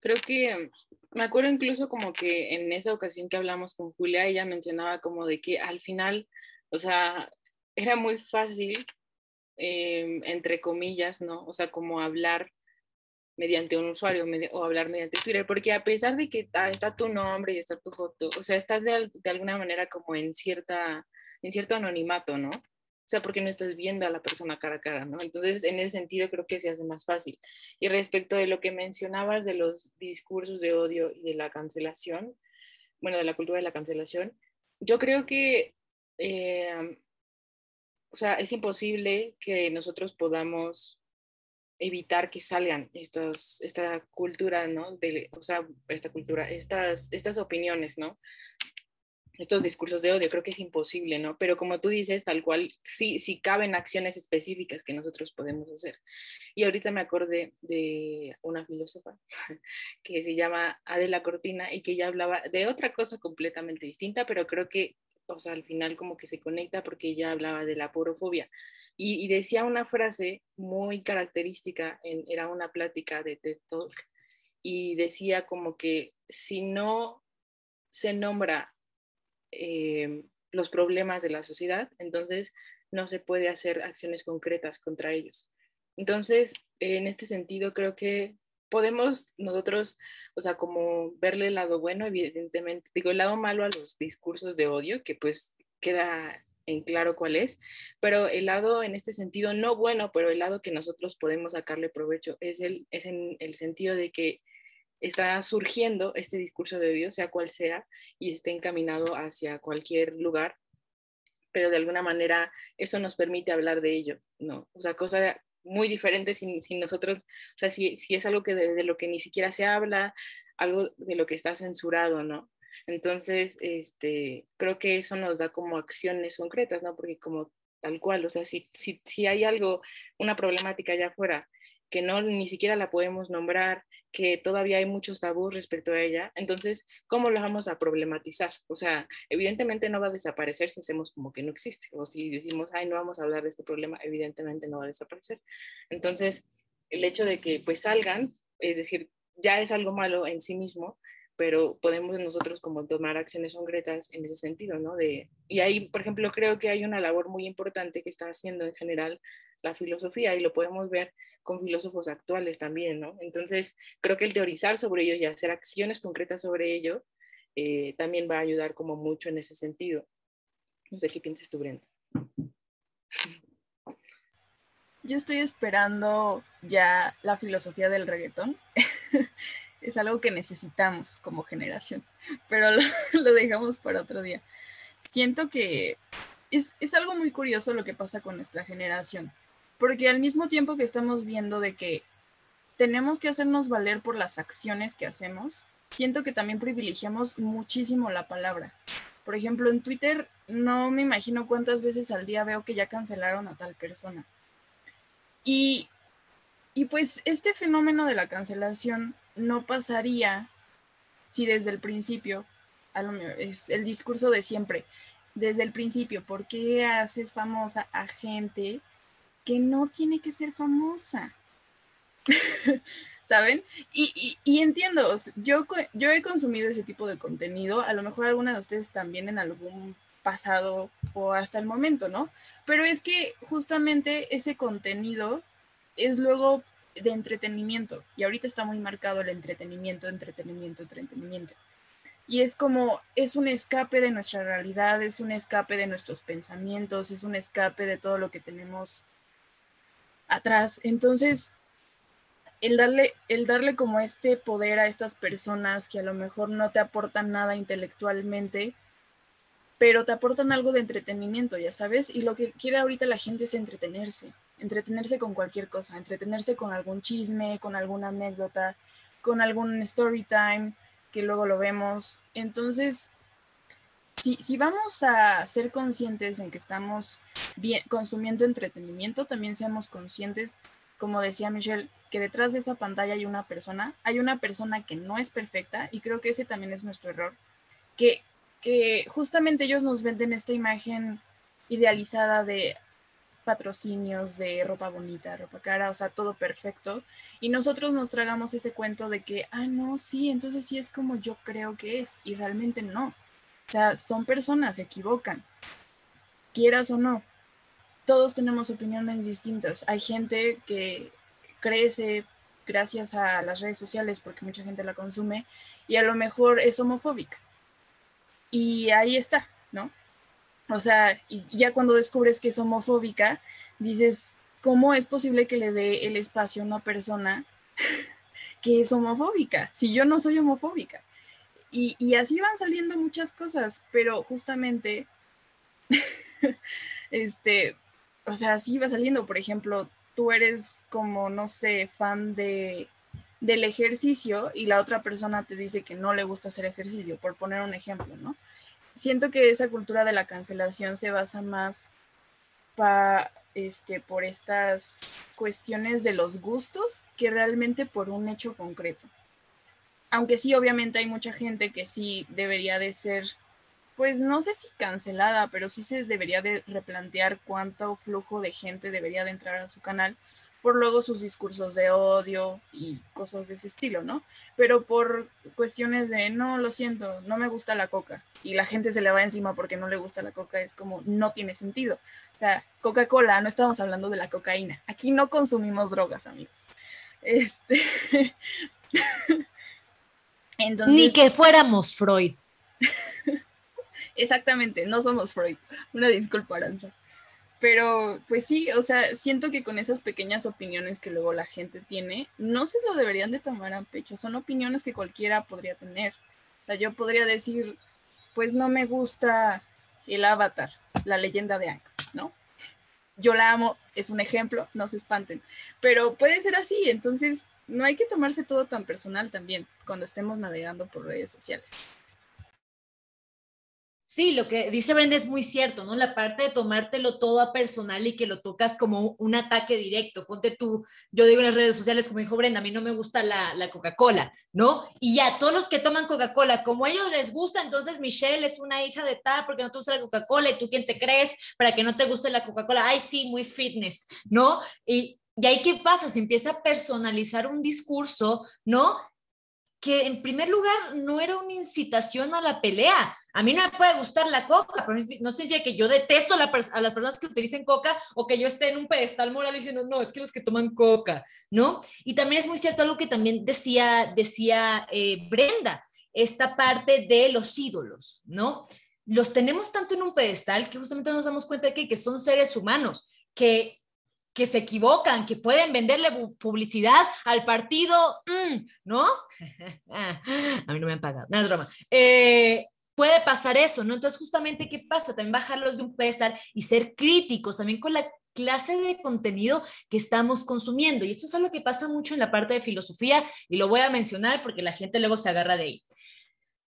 Creo que me acuerdo incluso como que en esa ocasión que hablamos con Julia, ella mencionaba como de que al final, o sea, era muy fácil, em, entre comillas, ¿no? O sea, como hablar mediante un usuario o hablar mediante Twitter, porque a pesar de que está, tu nombre y está tu foto, o sea, estás de, de, alguna manera como en, cierta, en cierto anonimato, ¿no? O sea, porque no estás viendo a la persona cara a cara, ¿no? Entonces, en ese sentido, creo que se hace más fácil. Y respecto de lo que mencionabas de los discursos de odio y de la cancelación, bueno, de la cultura de la cancelación, yo creo que, eh, o sea, es imposible que nosotros podamos evitar que salgan estos, esta cultura, ¿no? De, o sea, esta cultura, estas, estas opiniones, ¿no? Estos discursos de odio, creo que es imposible, ¿no? Pero como tú dices, tal cual, sí, sí caben acciones específicas que nosotros podemos hacer. Y ahorita me acordé de una filósofa que se llama Adela Cortina y que ella hablaba de otra cosa completamente distinta, pero creo que, o sea, al final como que se conecta porque ella hablaba de la porofobia y, decía una frase muy característica, en, era una plática de TED Talk, y decía como que si no se nombra eh, los problemas de la sociedad, entonces no se puede hacer acciones concretas contra ellos. Entonces, en este sentido, creo que podemos nosotros, o sea, como verle el lado bueno, evidentemente, digo, el lado malo a los discursos de odio, que pues queda claro cuál es, pero el lado en este sentido, no bueno, pero el lado que nosotros podemos sacarle provecho es, el, es en el sentido de que está surgiendo este discurso de Dios, sea cual sea, y esté encaminado hacia cualquier lugar, pero de alguna manera eso nos permite hablar de ello, ¿no? O sea, cosa muy diferente si, si nosotros, o sea, si, si es algo que de, lo que ni siquiera se habla, algo de lo que está censurado, ¿no? Entonces, este, creo que eso nos da como acciones concretas, ¿no? Porque como tal cual, o sea, si, si, si hay algo, una problemática allá afuera que no ni siquiera la podemos nombrar, que todavía hay muchos tabús respecto a ella, entonces, ¿cómo lo vamos a problematizar? O sea, evidentemente no va a desaparecer si hacemos como que no existe, o si decimos, ay, no vamos a hablar de este problema, evidentemente no va a desaparecer. Entonces, el hecho de que pues salgan, es decir, ya es algo malo en sí mismo, pero podemos nosotros como tomar acciones concretas en ese sentido, ¿no? De, y ahí, por ejemplo, creo que hay una labor muy importante que está haciendo en general la filosofía y lo podemos ver con filósofos actuales también, ¿no? Entonces, creo que el teorizar sobre ello y hacer acciones concretas sobre ello eh, también va a ayudar como mucho en ese sentido. No sé qué piensas tú, Brenda. Yo estoy esperando ya la filosofía del reggaetón. es algo que necesitamos como generación, pero lo, dejamos para otro día. Siento que es, es, algo muy curioso lo que pasa con nuestra generación, porque al mismo tiempo que estamos viendo de que tenemos que hacernos valer por las acciones que hacemos, siento que también privilegiamos muchísimo la palabra. Por ejemplo, en Twitter no me imagino cuántas veces al día veo que ya cancelaron a tal persona. Y, y pues este fenómeno de la cancelación no pasaría si desde el principio, es el discurso de siempre, desde el principio, ¿por qué haces famosa a gente que no tiene que ser famosa? ¿Saben? Y, entiendo, yo, yo he consumido ese tipo de contenido, a lo mejor alguna de ustedes también en algún pasado o hasta el momento, ¿no? Pero es que justamente ese contenido es luego de entretenimiento. Y ahorita está muy marcado el entretenimiento, entretenimiento, entretenimiento. Y es como, es un escape de nuestra realidad, es un escape de nuestros pensamientos, es un escape de todo lo que tenemos atrás. Entonces, el darle, el darle como este poder a estas personas que a lo mejor no te aportan nada intelectualmente, pero te aportan algo de entretenimiento, ya sabes, y lo que quiere ahorita la gente es entretenerse entretenerse con cualquier cosa, entretenerse con algún chisme, con alguna anécdota, con algún story time, que luego lo vemos. Entonces, si, si vamos a ser conscientes en que estamos bien, consumiendo entretenimiento, también seamos conscientes, como decía Michelle, que detrás de esa pantalla hay una persona, hay una persona que no es perfecta, y creo que ese también es nuestro error, que que justamente ellos nos venden esta imagen idealizada de patrocinios de ropa bonita, ropa cara, o sea, todo perfecto. Y nosotros nos tragamos ese cuento de que, ah, no, sí, entonces sí es como yo creo que es, y realmente no. O sea, son personas, se equivocan, quieras o no. Todos tenemos opiniones distintas. Hay gente que crece gracias a las redes sociales porque mucha gente la consume y a lo mejor es homofóbica. Y ahí está. O sea, y ya cuando descubres que es homofóbica, dices, ¿cómo es posible que le dé el espacio a una persona que es homofóbica si yo no soy homofóbica? Y, así van saliendo muchas cosas, pero justamente, este, o sea, así va saliendo, por ejemplo, tú eres como, no sé, fan de, del ejercicio y la otra persona te dice que no le gusta hacer ejercicio, por poner un ejemplo, ¿no? Siento que esa cultura de la cancelación se basa más este, por estas cuestiones de los gustos que realmente por un hecho concreto. Aunque sí, obviamente hay mucha gente que sí debería de ser, pues no sé si cancelada, pero sí se debería de replantear cuánto flujo de gente debería de entrar a su canal por luego sus discursos de odio y cosas de ese estilo, ¿no? Pero por cuestiones de, no, lo siento, no me gusta la coca, y la gente se le va encima porque no le gusta la coca, es como, no tiene sentido. O sea, Coca-Cola, no estamos hablando de la cocaína, aquí no consumimos drogas, amigos. Este... Entonces... Ni que fuéramos Freud. Exactamente, no somos Freud. Una disculpa, Aranza. Pero pues sí, o sea, siento que con esas pequeñas opiniones que luego la gente tiene, no se lo deberían de tomar a pecho. Son opiniones que cualquiera podría tener. O sea, yo podría decir, pues no me gusta el avatar, la leyenda de Aang, ¿no? Yo la amo, es un ejemplo, no se espanten. Pero puede ser así, entonces no hay que tomarse todo tan personal también cuando estemos navegando por redes sociales. Sí, lo que dice Brenda es muy cierto, ¿no? La parte de tomártelo todo a personal y que lo tocas como un ataque directo. Ponte tú, yo digo en las redes sociales, como dijo Brenda, a mí no me gusta la, la Coca-Cola, ¿no? Y ya, todos los que toman Coca-Cola, como a ellos les gusta, entonces Michelle es una hija de tal porque no te gusta la Coca-Cola y tú quién te crees para que no te guste la Coca-Cola. Ay, sí, muy fitness, ¿no? Y, y ahí, ¿qué pasa? Se empieza a personalizar un discurso, ¿no? Que en primer lugar no era una incitación a la pelea. A mí no me puede gustar la coca, pero no significa que yo detesto a, las personas que utilicen coca o que yo esté en un pedestal moral diciendo, no, es que los que toman coca, ¿no? Y también es muy cierto algo que también decía, decía eh, Brenda, esta parte de los ídolos, ¿no? Los tenemos tanto en un pedestal que justamente nos damos cuenta de que, que son seres humanos, que que se equivocan, que pueden venderle publicidad al partido, mm, ¿no? A mí no me han pagado, no es broma. Eh, puede pasar eso, ¿no? Entonces, justamente, ¿qué pasa? También bajarlos de un pedestal y ser críticos también con la clase de contenido que estamos consumiendo. Y esto es algo que pasa mucho en la parte de filosofía y lo voy a mencionar porque la gente luego se agarra de ahí.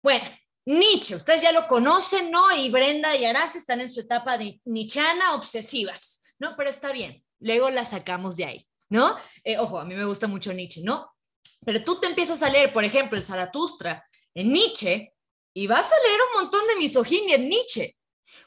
Bueno, Nietzsche, ustedes ya lo conocen, ¿no? Y Brenda y Aras están en su etapa de nichana obsesivas, ¿no? Pero está bien luego la sacamos de ahí, ¿no? Eh, ojo, a mí me gusta mucho Nietzsche, ¿no? Pero tú te empiezas a leer, por ejemplo, el Zaratustra en Nietzsche y vas a leer un montón de misoginia en Nietzsche.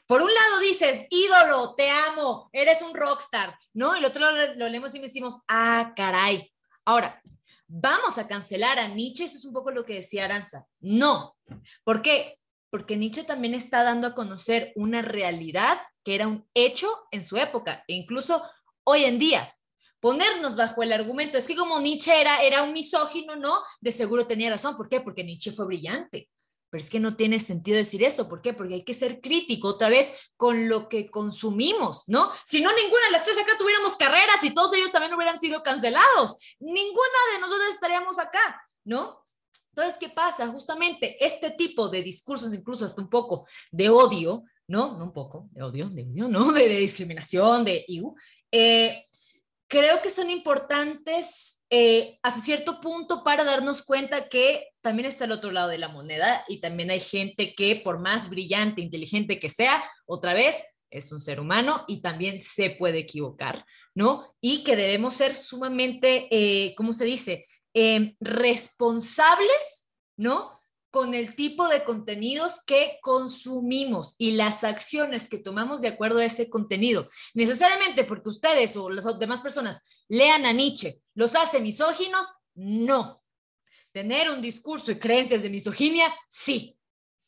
Por un lado dices, ídolo, te amo, eres un rockstar, ¿no? El otro lo, lo leemos y decimos, ah, caray. Ahora, vamos a cancelar a Nietzsche, eso es un poco lo que decía Aranza. No. ¿Por qué? Porque Nietzsche también está dando a conocer una realidad que era un hecho en su época e incluso hoy en día. Ponernos bajo el argumento, es que como Nietzsche era, era un misógino, ¿no? De seguro tenía razón. ¿Por qué? Porque Nietzsche fue brillante. Pero es que no tiene sentido decir eso. ¿Por qué? Porque hay que ser crítico otra vez con lo que consumimos, ¿no? Si no, ninguna de las tres acá tuviéramos carreras y todos ellos también hubieran sido cancelados. Ninguna de nosotros estaríamos acá, ¿no? Entonces, ¿qué pasa? Justamente este tipo de discursos, incluso hasta un poco de odio, ¿no? No un poco, de odio, de odio, ¿no? De, discriminación, de IU. Eh, creo que son importantes eh, hasta cierto punto para darnos cuenta que también está el otro lado de la moneda y también hay gente que por más brillante, inteligente que sea, otra vez, es un ser humano y también se puede equivocar, ¿no? Y que debemos ser sumamente, eh, ¿cómo se dice? responsables, ¿no? Con el tipo de contenidos que consumimos y las acciones que tomamos de acuerdo a ese contenido. Necesariamente porque ustedes o las demás personas lean a Nietzsche, ¿los hace misóginos? No. Tener un discurso y creencias de misoginia, sí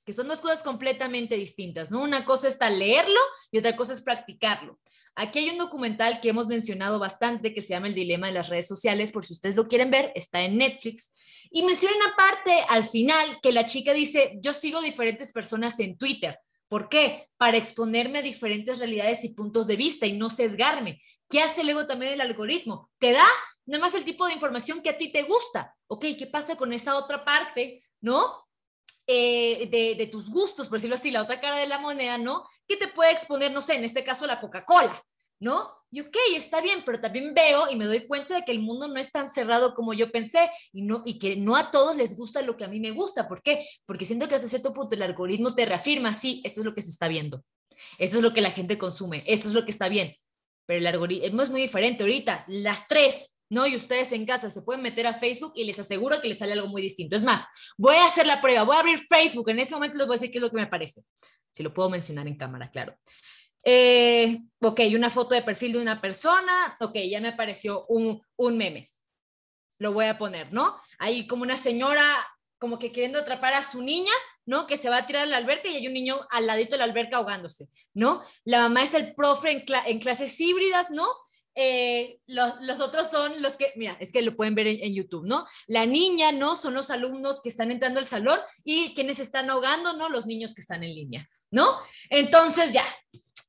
que son dos cosas completamente distintas, ¿no? Una cosa está leerlo y otra cosa es practicarlo. Aquí hay un documental que hemos mencionado bastante que se llama El Dilema de las Redes Sociales, por si ustedes lo quieren ver, está en Netflix. Y menciona una parte al final que la chica dice, yo sigo diferentes personas en Twitter. ¿Por qué? Para exponerme a diferentes realidades y puntos de vista y no sesgarme. ¿Qué hace luego también el algoritmo? Te da nada más el tipo de información que a ti te gusta. Ok, ¿qué pasa con esa otra parte? ¿No? Eh, de, tus gustos, por decirlo así, la otra cara de la moneda, ¿no? Que te puede exponer, no sé, en este caso la Coca-Cola, ¿no? Y ok, está bien, pero también veo y me doy cuenta de que el mundo no es tan cerrado como yo pensé y, no, y que no a todos les gusta lo que a mí me gusta. ¿Por qué? Porque siento que hasta cierto punto el algoritmo te reafirma, sí, eso es lo que se está viendo. Eso es lo que la gente consume, eso es lo que está bien. Pero el algoritmo es muy diferente. Ahorita, las tres ¿no? Y ustedes en casa se pueden meter a Facebook y les aseguro que les sale algo muy distinto. Es más, voy a hacer la prueba, voy a abrir Facebook, en este momento les voy a decir qué es lo que me parece, si lo puedo mencionar en cámara, claro. Eh, ok, una foto de perfil de una persona, ok, ya me apareció un, un meme. Lo voy a poner, ¿no? Ahí como una señora como que queriendo atrapar a su niña, ¿no? Que se va a tirar a la alberca y hay un niño al ladito de la alberca ahogándose, ¿no? La mamá es el profe en, clases híbridas, ¿no? Eh, los, otros son los que, mira, es que lo pueden ver en, YouTube, ¿no? La niña, ¿no? Son los alumnos que están entrando al salón y quienes están ahogando, ¿no? Los niños que están en línea, ¿no? Entonces ya,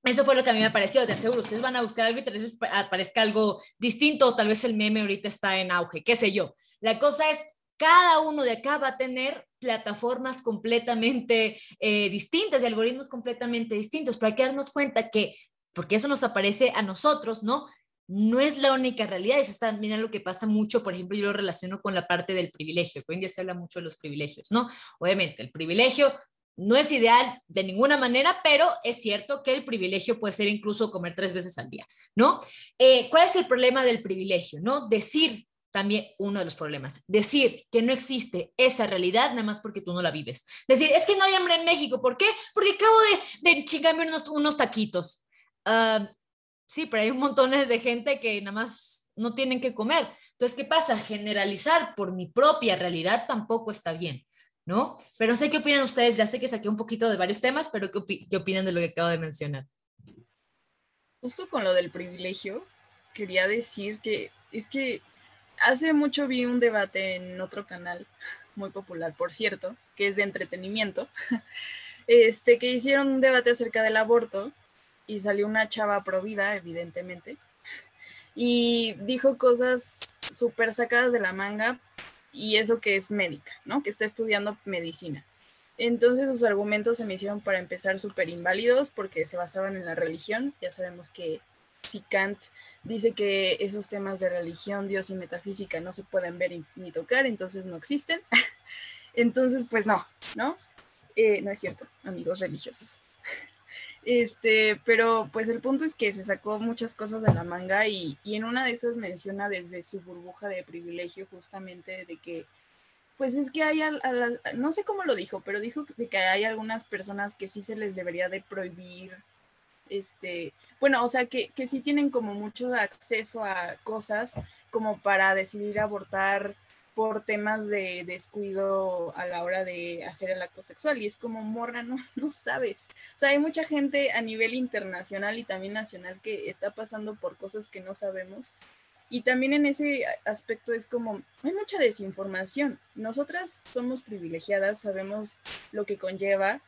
eso fue lo que a mí me pareció, de seguro, ustedes van a buscar algo y tal vez aparezca algo distinto, o tal vez el meme ahorita está en auge, qué sé yo. La cosa es, cada uno de acá va a tener plataformas completamente eh, distintas y algoritmos completamente distintos, hay que darnos cuenta que, porque eso nos aparece a nosotros, ¿no? no es la única realidad, eso está también lo que pasa mucho, por ejemplo, yo lo relaciono con la parte del privilegio, que hoy en día se habla mucho de los privilegios, ¿no? Obviamente, el privilegio no es ideal de ninguna manera, pero es cierto que el privilegio puede ser incluso comer tres veces al día, ¿no? Eh, ¿Cuál es el problema del privilegio, no? Decir también uno de los problemas. Decir que no existe esa realidad nada más porque tú no la vives. Decir, es que no hay hambre en México. ¿Por qué? Porque acabo de, de chingarme unos, unos taquitos. Uh, Sí, pero hay un montón de gente que nada más no tienen que comer. Entonces, ¿qué pasa? Generalizar por mi propia realidad tampoco está bien, ¿no? Pero sé qué opinan ustedes, ya sé que saqué un poquito de varios temas, pero ¿qué, qué opinan de lo que acabo de mencionar? Justo con lo del privilegio, quería decir que es que hace mucho vi un debate en otro canal, muy popular, por cierto, que es de entretenimiento, este, que hicieron un debate acerca del aborto y salió una chava provida, evidentemente, y dijo cosas súper sacadas de la manga y eso que es médica, ¿no? Que está estudiando medicina. Entonces sus argumentos se me hicieron para empezar súper inválidos porque se basaban en la religión. Ya sabemos que si Kant dice que esos temas de religión, Dios y metafísica no se pueden ver ni tocar, entonces no existen. entonces, pues no, ¿no? Eh, no es cierto, amigos religiosos. Este, pero pues el punto es que se sacó muchas cosas de la manga y, en una de esas menciona desde su burbuja de privilegio justamente de que, pues es que hay, no sé cómo lo dijo, pero dijo que hay algunas personas que sí se les debería de prohibir, este, bueno, o sea, que, que sí tienen como mucho acceso a cosas como para decidir abortar por temas de descuido a la hora de hacer el acto sexual. Y es como, morra, no, no sabes. O sea, hay mucha gente a nivel internacional y también nacional que está pasando por cosas que no sabemos. Y también en ese aspecto es como, hay mucha desinformación. Nosotras somos privilegiadas, sabemos lo que conlleva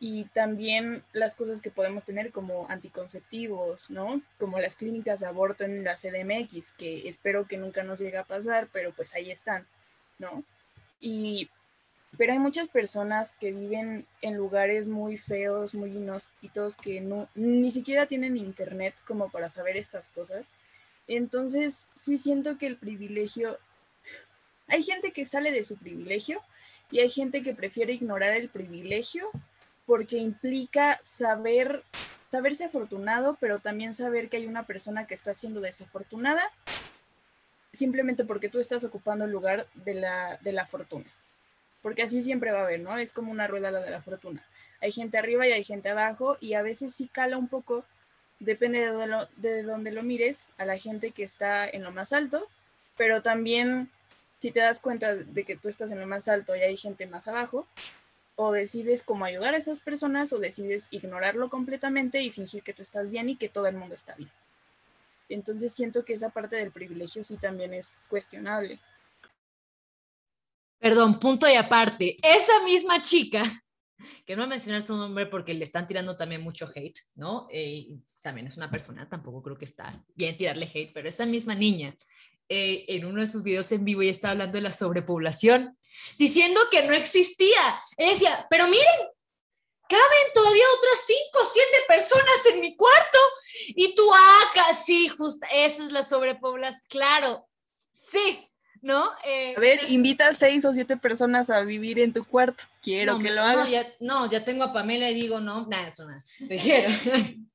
y también las cosas que podemos tener como anticonceptivos, ¿no? Como las clínicas de aborto en la CDMX, que espero que nunca nos llegue a pasar, pero pues ahí están, ¿no? Y, pero hay muchas personas que viven en lugares muy feos, muy inhóspitos, que no, ni siquiera tienen internet como para saber estas cosas. Entonces, sí siento que el privilegio, hay gente que sale de su privilegio y hay gente que prefiere ignorar el privilegio porque implica saber, saberse afortunado, pero también saber que hay una persona que está siendo desafortunada simplemente porque tú estás ocupando el lugar de la, de la fortuna. porque así siempre va a haber, ¿no? Es como una rueda la de la fortuna. Hay gente arriba y hay gente abajo y a veces sí cala un poco, depende de, lo, de donde lo mires, a la gente que está en lo más alto, pero también si te das cuenta de que tú estás en lo más alto y hay gente más abajo, o decides cómo ayudar a esas personas o decides ignorarlo completamente y fingir que tú estás bien y que todo el mundo está bien. Entonces siento que esa parte del privilegio sí también es cuestionable. Perdón, punto y aparte. Esa misma chica, que no voy a mencionar su nombre porque le están tirando también mucho hate, ¿no? Eh, también es una persona, tampoco creo que está bien tirarle hate, pero esa misma niña eh, en uno de sus videos en vivo y está hablando de la sobrepoblación, diciendo que no existía. Ella decía, pero miren, caben todavía otras cinco, siete personas en mi cuarto. Y tú, ah, sí, justo, eso es la sobrepoblación. Claro, sí, ¿no? Eh, a ver, invita a seis o siete personas a vivir en tu cuarto. Quiero que lo hagas. No ya, no, ya tengo a Pamela y digo, no, nada, eso nada. Te quiero.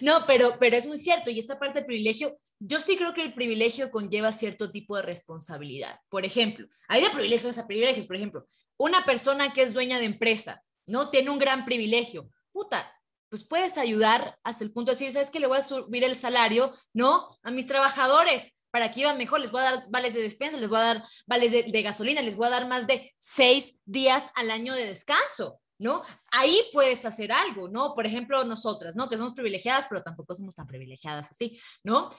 No, pero, pero es muy cierto. Y esta parte del privilegio, yo sí creo que el privilegio conlleva cierto tipo de responsabilidad. Por ejemplo, hay de privilegios a privilegios. Por ejemplo, una persona que es dueña de empresa, ¿no? Tiene un gran privilegio. Puta, pues puedes ayudar hasta el punto de decir, ¿sabes qué? Le voy a subir el salario, ¿no? A mis trabajadores para que iban mejor, les voy a dar vales de despensa, les voy a dar vales de, gasolina, les voy a dar más de seis días al año de descanso. ¿no? Ahí puedes hacer algo, ¿no? Por ejemplo, nosotras, ¿no? Que somos privilegiadas, pero tampoco somos tan privilegiadas así, ¿no?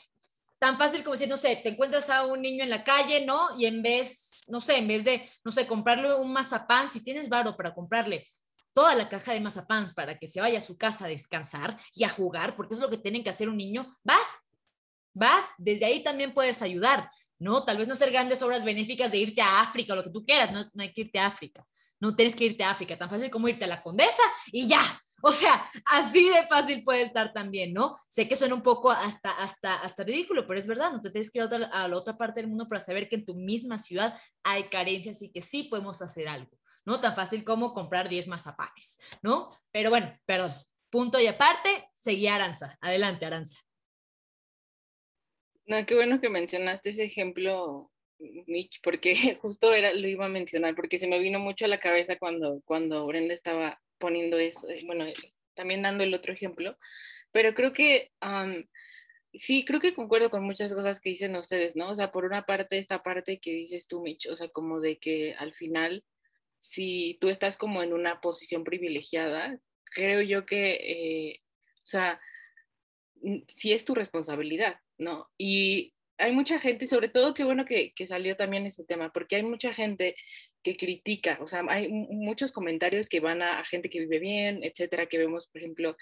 Tan fácil como decir, no sé, te encuentras a un niño en la calle, ¿no? Y en vez, no sé, en vez de, no sé, comprarle un mazapán, si tienes varo para comprarle toda la caja de mazapán para que se vaya a su casa a descansar y a jugar, porque es lo que tienen que hacer un niño, vas, vas, desde ahí también puedes ayudar, ¿no? Tal vez no ser grandes obras benéficas de irte a África o lo que tú quieras, no, no hay que irte a África, no tienes que irte a África, tan fácil como irte a la Condesa y ya. O sea, así de fácil puede estar también, ¿no? Sé que suena un poco hasta, hasta, hasta ridículo, pero es verdad, no te tienes que ir a, la otra parte del mundo para saber que en tu misma ciudad hay carencias y que sí podemos hacer algo, ¿no? Tan fácil como comprar 10 mazapanes, ¿no? Pero bueno, perdón, punto y aparte, seguí Aranza. Adelante, Aranza. No, qué bueno que mencionaste ese ejemplo Mitch, porque justo era, lo iba a mencionar, porque se me vino mucho a la cabeza cuando, cuando Brenda estaba poniendo eso, eh, bueno, también dando el otro ejemplo, pero creo que sí, creo que concuerdo con muchas cosas que dicen ustedes, ¿no? O sea, por una parte, esta parte que dices tú, Mitch, o sea, como de que al final, si tú estás como en una posición privilegiada, creo yo que, eh, o sea, sí es tu responsabilidad, ¿no? Y hay mucha gente, sobre todo qué bueno que, salió también ese tema, porque hay mucha gente que critica, o sea, hay muchos comentarios que van a, gente que vive bien, etcétera, que vemos, por ejemplo,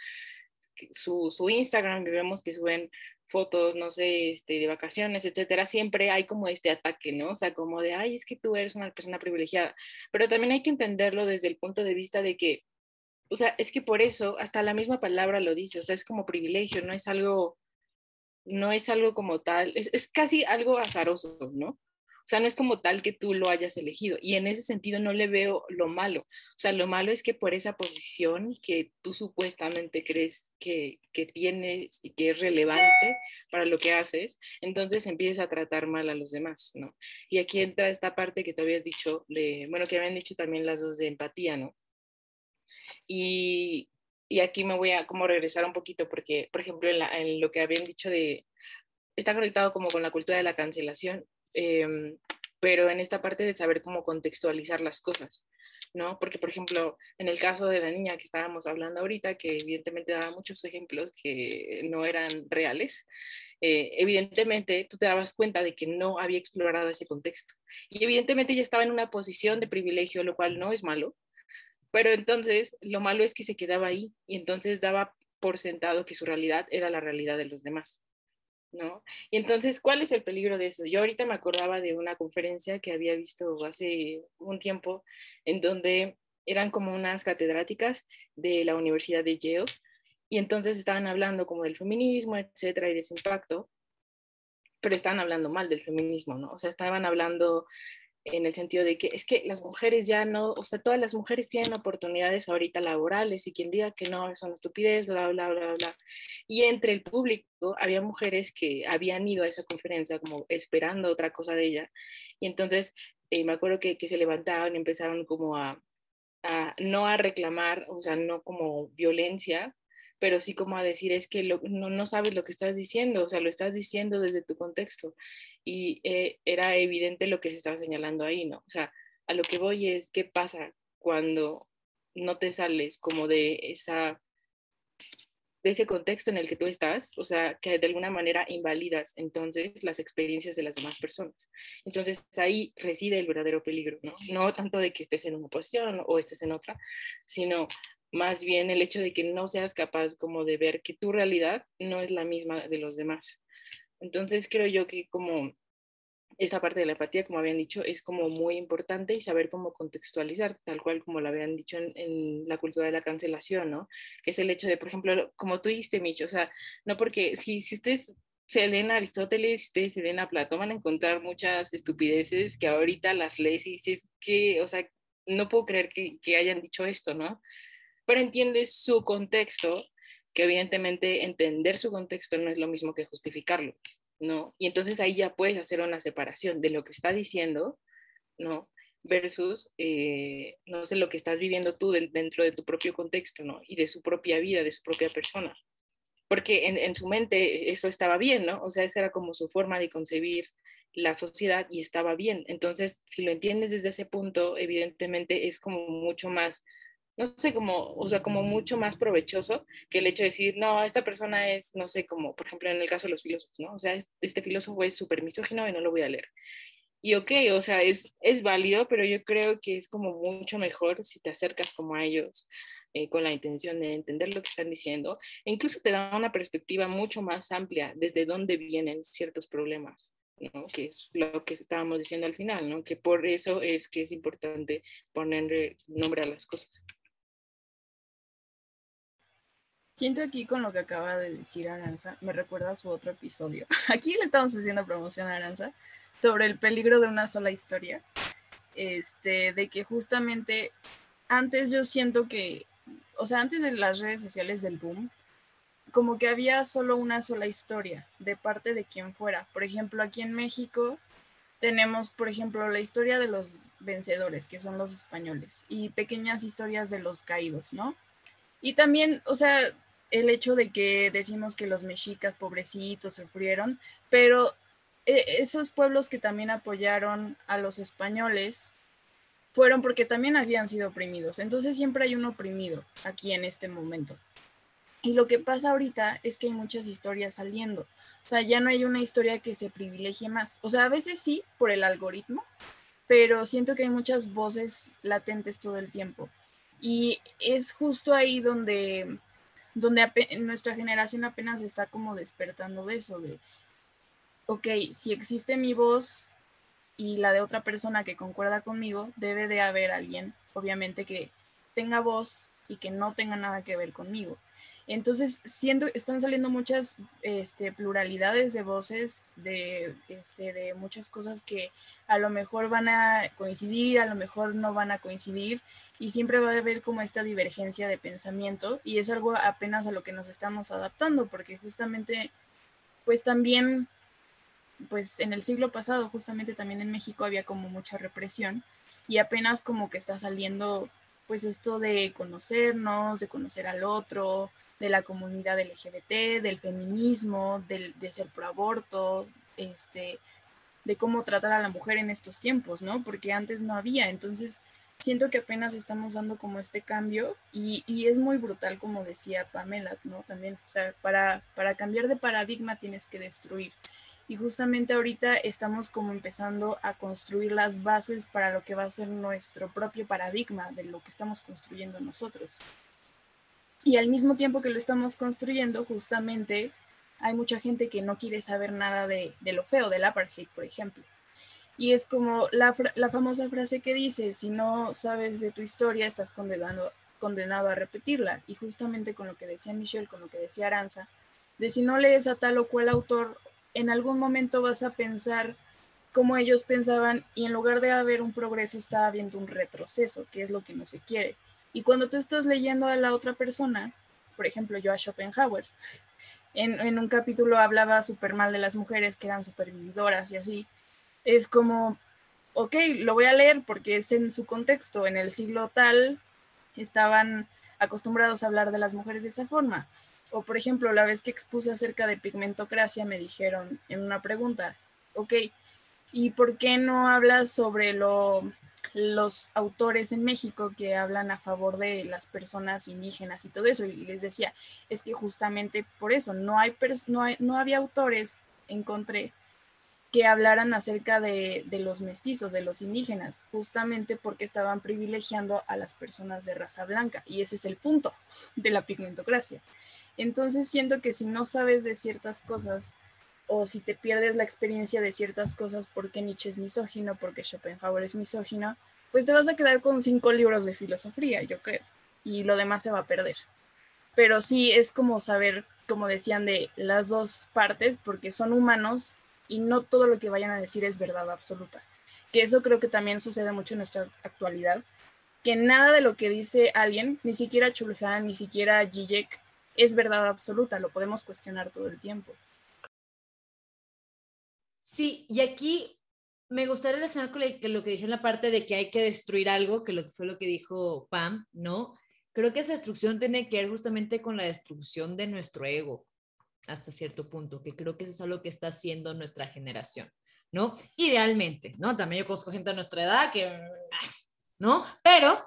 su, su, Instagram, que vemos que suben fotos, no sé, este, de vacaciones, etcétera, siempre hay como este ataque, ¿no? O sea, como de, ay, es que tú eres una persona privilegiada, pero también hay que entenderlo desde el punto de vista de que, o sea, es que por eso, hasta la misma palabra lo dice, o sea, es como privilegio, no es algo no es algo como tal, es, casi algo azaroso, ¿no? O sea, no es como tal que tú lo hayas elegido. Y en ese sentido no le veo lo malo. O sea, lo malo es que por esa posición que tú supuestamente crees que, que tienes y que es relevante para lo que haces, entonces empiezas a tratar mal a los demás, ¿no? Y aquí entra esta parte que tú habías dicho, de, bueno, que habían dicho también las dos de empatía, ¿no? Y, y aquí me voy a como regresar un poquito porque, por ejemplo, en, lo que habían dicho de, está conectado como con la cultura de la cancelación, em, pero en esta parte de saber cómo contextualizar las cosas, ¿no? Porque, por ejemplo, en el caso de la niña que estábamos hablando ahorita, que evidentemente daba muchos ejemplos que no eran reales, eh, evidentemente tú te dabas cuenta de que no había explorado ese contexto. Y evidentemente ella estaba en una posición de privilegio, lo cual no es malo, pero entonces lo malo es que se quedaba ahí y entonces daba por sentado que su realidad era la realidad de los demás. ¿No? Y entonces, ¿cuál es el peligro de eso? Yo ahorita me acordaba de una conferencia que había visto hace un tiempo en donde eran como unas catedráticas de la Universidad de Yale y entonces estaban hablando como del feminismo, etcétera, y de su impacto, pero estaban hablando mal del feminismo, ¿no? O sea, estaban hablando en el sentido de que es que las mujeres ya no, o sea, todas las mujeres tienen oportunidades ahorita laborales y quien diga que no son estupidez, bla, bla, bla, bla. Y entre el público había mujeres que habían ido a esa conferencia como esperando otra cosa de ella. Y entonces eh, me acuerdo que, que se levantaron y empezaron como a, a, no a reclamar, o sea, no como violencia, pero sí como a decir, es que no, no, sabes lo que estás diciendo, o sea, lo estás diciendo desde tu contexto. Y eh, era evidente lo que se estaba señalando ahí, ¿no? O sea, a lo que voy es, ¿qué pasa cuando no te sales como de esa de ese contexto en el que tú estás, o sea, que de alguna manera invalidas entonces las experiencias de las demás personas. Entonces ahí reside el verdadero peligro, ¿no? No tanto de que estés en una posición o estés en otra, sino más bien el hecho de que no seas capaz como de ver que tu realidad no es la misma de los demás. Entonces creo yo que como esa parte de la empatía, como habían dicho, es como muy importante y saber cómo contextualizar, tal cual como lo habían dicho en, la cultura de la cancelación, ¿no? Que es el hecho de, por ejemplo, como tú dijiste, Micho, o sea, no porque si, si ustedes se leen a Aristóteles, si ustedes se leen a Platón, van a encontrar muchas estupideces que ahorita las lees y dices que, o sea, no puedo creer que, que hayan dicho esto, ¿no? Pero entiendes su contexto, que evidentemente entender su contexto no es lo mismo que justificarlo. ¿no? Y entonces ahí ya puedes hacer una separación de lo que está diciendo, ¿no? Versus, eh, no sé, lo que estás viviendo tú dentro de tu propio contexto, ¿no? Y de su propia vida, de su propia persona. Porque en, en, su mente eso estaba bien, ¿no? O sea, esa era como su forma de concebir la sociedad y estaba bien. Entonces, si lo entiendes desde ese punto, evidentemente es como mucho más no sé, como, o sea, como mucho más provechoso que el hecho de decir, no, esta persona es, no sé, como, por ejemplo, en el caso de los filósofos, ¿no? O sea, este filósofo es súper misógino y no lo voy a leer. Y ok, o sea, es, es válido, pero yo creo que es como mucho mejor si te acercas como a ellos eh, con la intención de entender lo que están diciendo. E incluso te da una perspectiva mucho más amplia desde dónde vienen ciertos problemas. ¿no? que es lo que estábamos diciendo al final, ¿no? que por eso es que es importante poner nombre a las cosas. Siento aquí con lo que acaba de decir Aranza, me recuerda a su otro episodio. Aquí le estamos haciendo promoción a Aranza sobre el peligro de una sola historia. Este, de que justamente antes yo siento que, o sea, antes de las redes sociales del boom, como que había solo una sola historia de parte de quien fuera. Por ejemplo, aquí en México tenemos, por ejemplo, la historia de los vencedores, que son los españoles, y pequeñas historias de los caídos, ¿no? Y también, o sea, el hecho de que decimos que los mexicas pobrecitos sufrieron, pero eh, esos pueblos que también apoyaron a los españoles fueron porque también habían sido oprimidos. Entonces siempre hay un oprimido aquí en este momento. Y lo que pasa ahorita es que hay muchas historias saliendo. O sea, ya no hay una historia que se privilegie más. O sea, a veces sí por el algoritmo, pero siento que hay muchas voces latentes todo el tiempo. Y es justo ahí donde donde nuestra generación apenas está como despertando de eso, de, ok, si existe mi voz y la de otra persona que concuerda conmigo, debe de haber alguien, obviamente, que tenga voz y que no tenga nada que ver conmigo. Entonces, siento, están saliendo muchas este, pluralidades de voces, de, este, de muchas cosas que a lo mejor van a coincidir, a lo mejor no van a coincidir, y siempre va a haber como esta divergencia de pensamiento, y es algo apenas a lo que nos estamos adaptando, porque justamente, pues también, pues en el siglo pasado, justamente también en México había como mucha represión, y apenas como que está saliendo pues esto de conocernos, de conocer al otro, de la comunidad LGBT, del feminismo, del, de ser pro aborto, este, de cómo tratar a la mujer en estos tiempos, ¿no? Porque antes no había, entonces siento que apenas estamos dando como este cambio y, y, es muy brutal, como decía Pamela, ¿no? También, o sea, para, para cambiar de paradigma tienes que destruir. Y justamente ahorita estamos como empezando a construir las bases para lo que va a ser nuestro propio paradigma de lo que estamos construyendo nosotros. Y al mismo tiempo que lo estamos construyendo, justamente hay mucha gente que no quiere saber nada de, lo feo, del apartheid, por ejemplo. Y es como la, famosa frase que dice, si no sabes de tu historia, estás condenado, condenado a repetirla. Y justamente con lo que decía Michelle, con lo que decía Aranza, de si no lees a tal o cual autor, en algún momento vas a pensar como ellos pensaban y en lugar de haber un progreso está habiendo un retroceso, que es lo que no se quiere. Y cuando tú estás leyendo a la otra persona, por ejemplo, yo a Schopenhauer, en, un capítulo hablaba súper mal de las mujeres que eran súper vividoras y así, es como, ok, lo voy a leer porque es en su contexto, en el siglo tal estaban acostumbrados a hablar de las mujeres de esa forma. O por ejemplo, la vez que expuse acerca de pigmentocracia me dijeron en una pregunta, ok, ¿y por qué no hablas sobre lo, los autores en México que hablan a favor de las personas indígenas y todo eso? Y les decía, es que justamente por eso no, hay no, no había autores, encontré, que hablaran acerca de, los mestizos, de los indígenas, justamente porque estaban privilegiando a las personas de raza blanca. Y ese es el punto de la pigmentocracia. Entonces siento que si no sabes de ciertas cosas o si te pierdes la experiencia de ciertas cosas porque Nietzsche es misógino, porque Schopenhauer es misógino, pues te vas a quedar con cinco libros de filosofía, yo creo, y lo demás se va a perder. Pero sí es como saber, como decían, de las dos partes, porque son humanos y no todo lo que vayan a decir es verdad absoluta. Que eso creo que también sucede mucho en nuestra actualidad, que nada de lo que dice alguien, ni siquiera Chulhan, ni siquiera Zizek, es verdad absoluta, lo podemos cuestionar todo el tiempo. Sí, y aquí me gustaría relacionar con lo que dije en la parte de que hay que destruir algo, que fue lo que dijo Pam, ¿no? Creo que esa destrucción tiene que ver justamente con la destrucción de nuestro ego, hasta cierto punto, que creo que eso es algo que está haciendo nuestra generación, ¿no? Idealmente, ¿no? También yo conozco gente de nuestra edad que, ¿no? Pero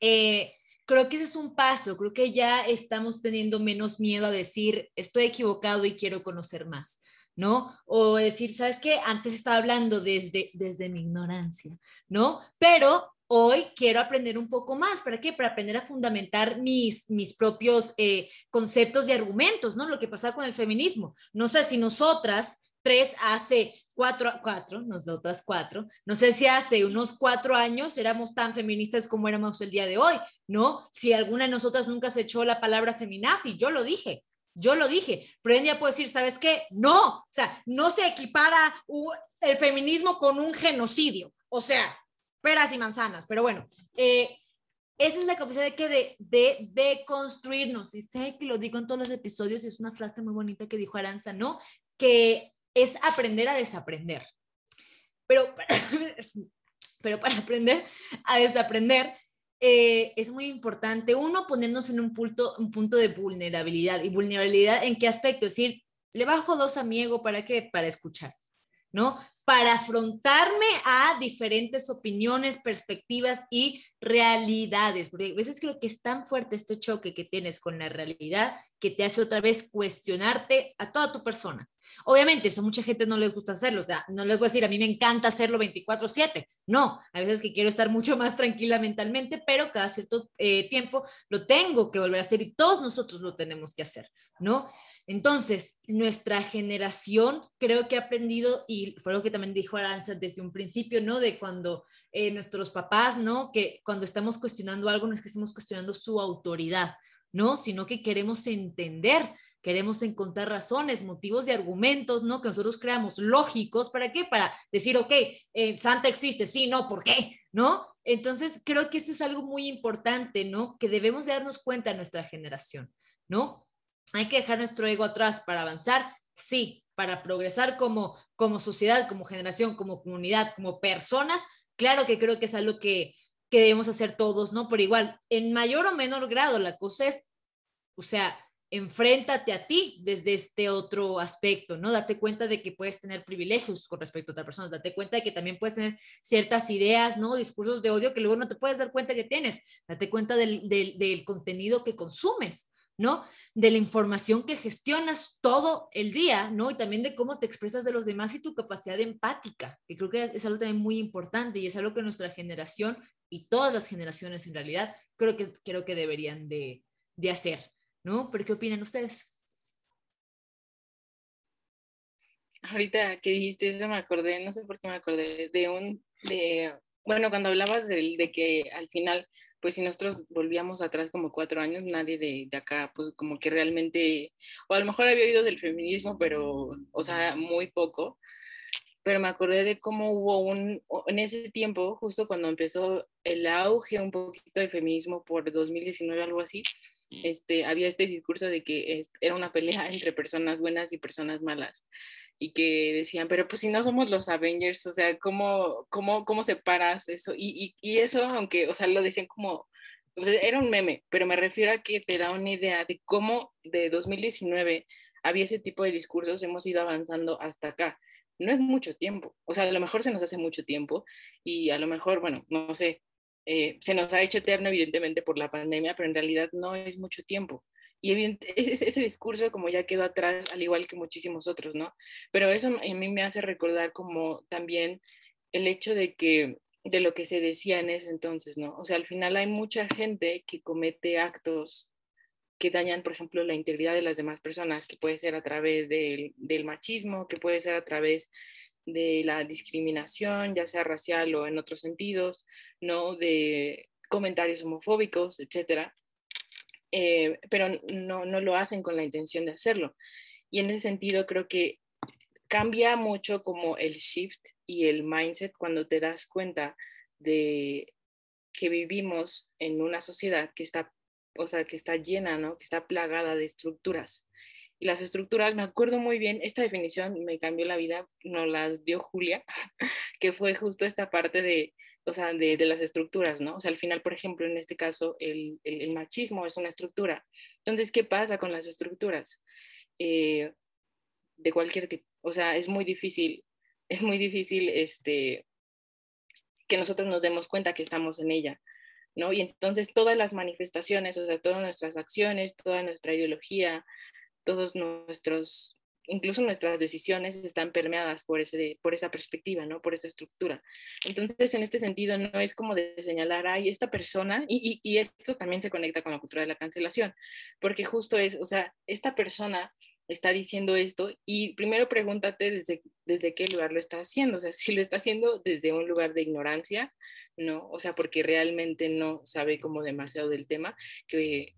eh, creo que ese es un paso, creo que ya estamos teniendo menos miedo a decir, estoy equivocado y quiero conocer más. ¿No? O decir, ¿sabes qué? Antes estaba hablando desde, desde mi ignorancia, ¿no? Pero hoy quiero aprender un poco más. ¿Para qué? Para aprender a fundamentar mis, mis propios eh, conceptos y argumentos, ¿no? Lo que pasa con el feminismo. No sé si nosotras tres hace cuatro, cuatro, nosotras cuatro, no sé si hace unos cuatro años éramos tan feministas como éramos el día de hoy, ¿no? Si alguna de nosotras nunca se echó la palabra feminazi, yo lo dije, yo lo dije, pero hoy en día puedo decir, ¿sabes qué? No, o sea, no se equipara el feminismo con un genocidio, o sea, peras y manzanas, pero bueno, eh, esa es la capacidad de que de, de, de construirnos, y sé que lo digo en todos los episodios, y es una frase muy bonita que dijo Aranza, ¿no? Que es aprender a desaprender. Pero, pero para aprender a desaprender, eh, es muy importante, uno, ponernos en un punto, un punto de vulnerabilidad. ¿Y vulnerabilidad en qué aspecto? Es decir, le bajo dos a ¿para qué? Para escuchar, ¿no? Para afrontarme a diferentes opiniones, perspectivas y realidades, porque a veces creo que es tan fuerte este choque que tienes con la realidad que te hace otra vez cuestionarte a toda tu persona. Obviamente, eso mucha gente no les gusta hacerlo, o sea, no les voy a decir, a mí me encanta hacerlo 24/7, no, a veces que quiero estar mucho más tranquila mentalmente, pero cada cierto eh, tiempo lo tengo que volver a hacer y todos nosotros lo tenemos que hacer, ¿no? Entonces, nuestra generación creo que ha aprendido, y fue lo que también dijo Aranza desde un principio, ¿no? De cuando eh, nuestros papás, ¿no? Que cuando estamos cuestionando algo, no es que estemos cuestionando su autoridad, ¿no? Sino que queremos entender, queremos encontrar razones, motivos y argumentos, ¿no? Que nosotros creamos lógicos, ¿para qué? Para decir, ok, eh, Santa existe, sí, no, ¿por qué? ¿No? Entonces, creo que eso es algo muy importante, ¿no? Que debemos darnos cuenta en nuestra generación, ¿no? Hay que dejar nuestro ego atrás para avanzar, sí, para progresar como, como sociedad, como generación, como comunidad, como personas. Claro que creo que es algo que, que debemos hacer todos, ¿no? Pero igual, en mayor o menor grado, la cosa es, o sea, enfréntate a ti desde este otro aspecto, ¿no? Date cuenta de que puedes tener privilegios con respecto a otra persona, date cuenta de que también puedes tener ciertas ideas, ¿no? Discursos de odio que luego no te puedes dar cuenta que tienes, date cuenta del, del, del contenido que consumes, ¿no? De la información que gestionas todo el día, ¿no? Y también de cómo te expresas de los demás y tu capacidad empática, que creo que es algo también muy importante y es algo que nuestra generación y todas las generaciones en realidad creo que, creo que deberían de, de hacer, ¿no? ¿Pero qué opinan ustedes? Ahorita que dijiste eso me acordé, no sé por qué me acordé de un, de bueno, cuando hablabas de, de, que al final, pues si nosotros volvíamos atrás como cuatro años, nadie de, de, acá, pues como que realmente, o a lo mejor había oído del feminismo, pero, o sea, muy poco, pero me acordé de cómo hubo un, en ese tiempo, justo cuando empezó el auge un poquito del feminismo por 2019, algo así, este, había este discurso de que era una pelea entre personas buenas y personas malas. Y que decían, pero pues si no somos los Avengers, o sea, ¿cómo, cómo, cómo separas eso? Y, y, y eso, aunque, o sea, lo decían como, o sea, era un meme, pero me refiero a que te da una idea de cómo de 2019 había ese tipo de discursos, hemos ido avanzando hasta acá. No es mucho tiempo, o sea, a lo mejor se nos hace mucho tiempo y a lo mejor, bueno, no sé, eh, se nos ha hecho eterno evidentemente por la pandemia, pero en realidad no es mucho tiempo. Y ese, discurso como ya quedó atrás, al igual que muchísimos otros, ¿no? Pero eso a mí me hace recordar como también el hecho de que de lo que se decía en ese entonces, ¿no? O sea, al final hay mucha gente que comete actos que dañan, por ejemplo, la integridad de las demás personas, que puede ser a través del, del machismo, que puede ser a través de la discriminación, ya sea racial o en otros sentidos, ¿no? De comentarios homofóbicos, etcétera. Eh, pero no, no lo hacen con la intención de hacerlo. Y en ese sentido creo que cambia mucho como el shift y el mindset cuando te das cuenta de que vivimos en una sociedad que está, o sea, que está llena, ¿no? Que está plagada de estructuras. Y las estructuras, me acuerdo muy bien, esta definición me cambió la vida, nos las dio Julia, que fue justo esta parte de, o sea, de, de, las estructuras, ¿no? O sea, al final, por ejemplo, en este caso, el, el, el machismo es una estructura. Entonces, ¿qué pasa con las estructuras? Eh, de cualquier tipo. O sea, es muy difícil, es muy difícil este, que nosotros nos demos cuenta que estamos en ella, ¿no? Y entonces todas las manifestaciones, o sea, todas nuestras acciones, toda nuestra ideología, todos nuestros, incluso nuestras decisiones están permeadas por, ese, por esa perspectiva, ¿no? Por esa estructura. Entonces, en este sentido, no es como de señalar, ay, esta persona, y, y, y esto también se conecta con la cultura de la cancelación, porque justo es, o sea, esta persona está diciendo esto y primero pregúntate desde, desde qué lugar lo está haciendo, o sea, si lo está haciendo desde un lugar de ignorancia, no, o sea, porque realmente no sabe como demasiado del tema, que,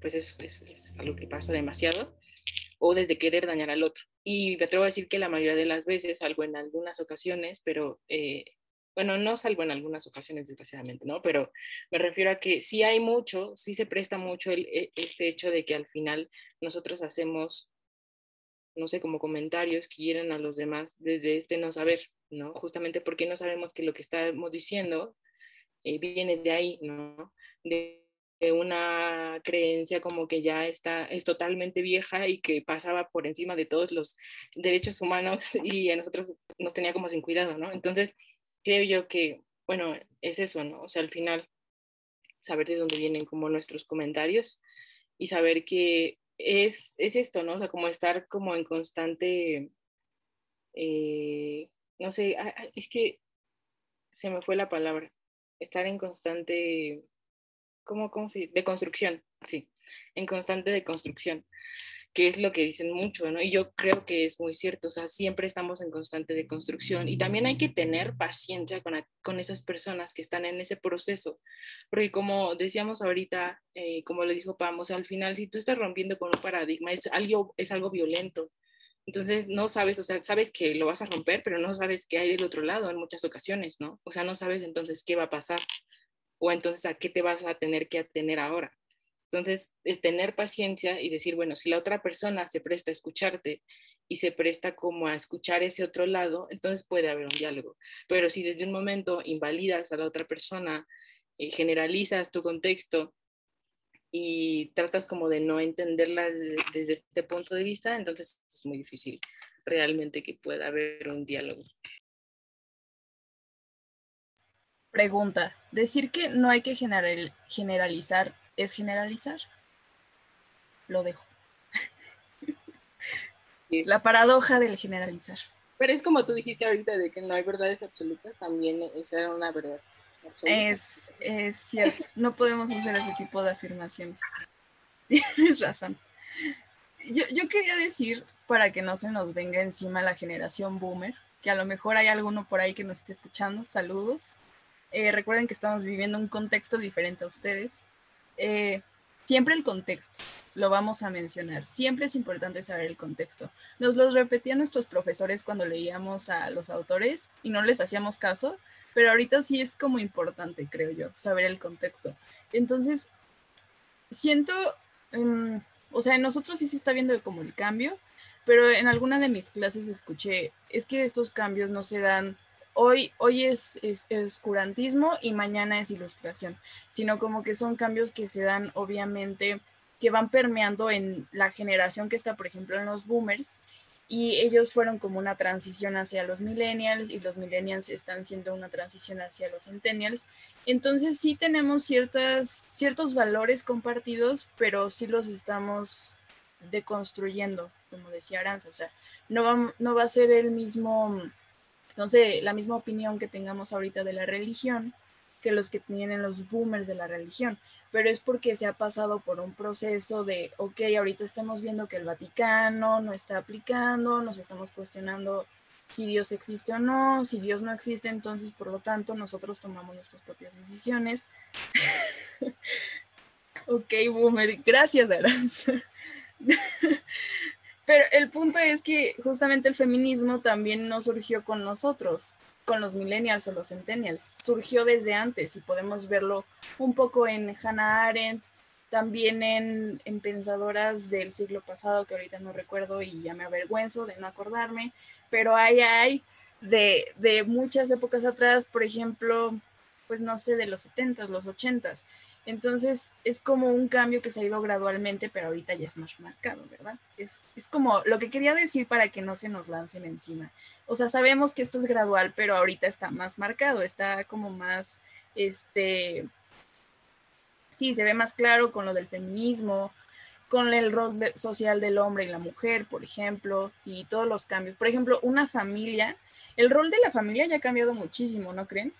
pues es, es, es, algo que pasa demasiado, o desde querer dañar al otro. Y me atrevo a decir que la mayoría de las veces, algo en algunas ocasiones, pero eh, bueno, no salvo en algunas ocasiones, desgraciadamente, ¿no? Pero me refiero a que sí hay mucho, sí se presta mucho el, e, este hecho de que al final nosotros hacemos, no sé, como comentarios que hieren a los demás desde este no saber, ¿no? Justamente porque no sabemos que lo que estamos diciendo eh, viene de ahí, ¿no? De una creencia como que ya está, es totalmente vieja y que pasaba por encima de todos los derechos humanos y a nosotros nos tenía como sin cuidado, ¿no? Entonces, creo yo que, bueno, es eso, ¿no? O sea, al final, saber de dónde vienen como nuestros comentarios y saber que es, es esto, ¿no? O sea, como estar como en constante, eh, no sé, es que se me fue la palabra, estar en constante, ¿cómo, cómo se De construcción, sí, en constante de construcción que es lo que dicen mucho, ¿no? Y yo creo que es muy cierto, o sea, siempre estamos en constante deconstrucción y también hay que tener paciencia con, con esas personas que están en ese proceso, porque como decíamos ahorita, eh, como lo dijo Pam, al final si tú estás rompiendo con un paradigma, es algo, es algo violento. Entonces no sabes, o sea, sabes que lo vas a romper, pero no sabes qué hay del otro lado en muchas ocasiones, ¿no? O sea, no sabes entonces qué va a pasar o entonces a qué te vas a tener que atener ahora. Entonces, es tener paciencia y decir, bueno, si la otra persona se presta a escucharte y se presta como a escuchar ese otro lado, entonces puede haber un diálogo. Pero si desde un momento invalidas a la otra persona, eh, generalizas tu contexto y tratas como de no entenderla desde este punto de vista, entonces es muy difícil realmente que pueda haber un diálogo. Pregunta, decir que no hay que general, generalizar es generalizar. Lo dejo. Sí. La paradoja del generalizar. Pero es como tú dijiste ahorita de que no hay verdades absolutas, también esa era una verdad. Absoluta. Es, es cierto, no podemos hacer ese tipo de afirmaciones. Tienes razón. Yo, yo quería decir, para que no se nos venga encima la generación boomer, que a lo mejor hay alguno por ahí que nos esté escuchando, saludos. Eh, recuerden que estamos viviendo un contexto diferente a ustedes eh, siempre el contexto, lo vamos a mencionar, siempre es importante saber el contexto. Nos lo repetían nuestros profesores cuando leíamos a los autores y no les hacíamos caso, pero ahorita sí es como importante, creo yo, saber el contexto. Entonces, siento, um, o sea, en nosotros sí se está viendo como el cambio, pero en alguna de mis clases escuché, es que estos cambios no se dan hoy, hoy es, es, y mañana es ilustración, sino como que son cambios que se dan obviamente, que van permeando en la generación que está, por ejemplo, en los boomers, y ellos fueron como una transición hacia los millennials y los millennials están siendo una transición hacia los centennials. Entonces sí tenemos ciertas, ciertos valores compartidos, pero sí los estamos deconstruyendo, como decía Aranza. O sea, no va, no va a ser el mismo entonces, la misma opinión que tengamos ahorita de la religión que los que tienen los boomers de la religión, pero es porque se ha pasado por un proceso de, ok, ahorita estamos viendo que el Vaticano no está aplicando, nos estamos cuestionando si Dios existe o no, si Dios no existe, entonces por lo tanto nosotros tomamos nuestras propias decisiones. ok, boomer, gracias, Aranza. Pero el punto es que justamente el feminismo también no surgió con nosotros, con los millennials o los centennials, surgió desde antes y podemos verlo un poco en Hannah Arendt, también en, en, pensadoras del siglo pasado que ahorita no recuerdo y ya me avergüenzo de no acordarme, pero hay, hay de, de muchas épocas atrás, por ejemplo, pues no sé, de los 70s, los 80s. Entonces es como un cambio que se ha ido gradualmente, pero ahorita ya es más marcado, ¿verdad? Es, como lo que quería decir para que no se nos lancen encima. O sea, sabemos que esto es gradual, pero ahorita está más marcado, está como más, este, sí, se ve más claro con lo del feminismo, con el rol social del hombre y la mujer, por ejemplo, y todos los cambios. Por ejemplo, una familia, el rol de la familia ya ha cambiado muchísimo, ¿no creen?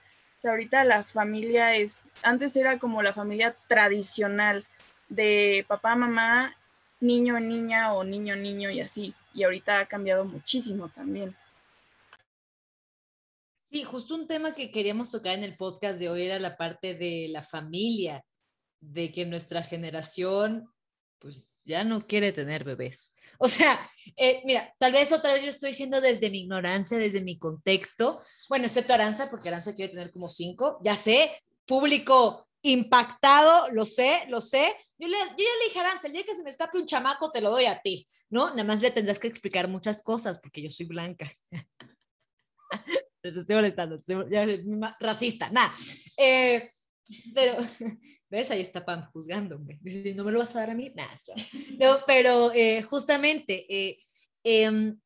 Ahorita la familia es, antes era como la familia tradicional de papá, mamá, niño, niña o niño, niño y así. Y ahorita ha cambiado muchísimo también. Sí, justo un tema que queríamos tocar en el podcast de hoy era la parte de la familia, de que nuestra generación pues ya no quiere tener bebés. O sea, eh, mira, tal vez otra vez yo estoy diciendo desde mi ignorancia, desde mi contexto, bueno, excepto Aranza, porque Aranza quiere tener como cinco, ya sé, público impactado, lo sé, lo sé. Yo, le, yo ya le dije a Aranza, el día que se me escape un chamaco, te lo doy a ti, ¿no? Nada más le tendrás que explicar muchas cosas, porque yo soy blanca. Te estoy molestando, estoy, racista, nada. Eh, pero, ¿ves? Ahí está Pam juzgándome. Dice, ¿no me lo vas a dar a mí? Nah, no, pero eh, justamente, eh, em,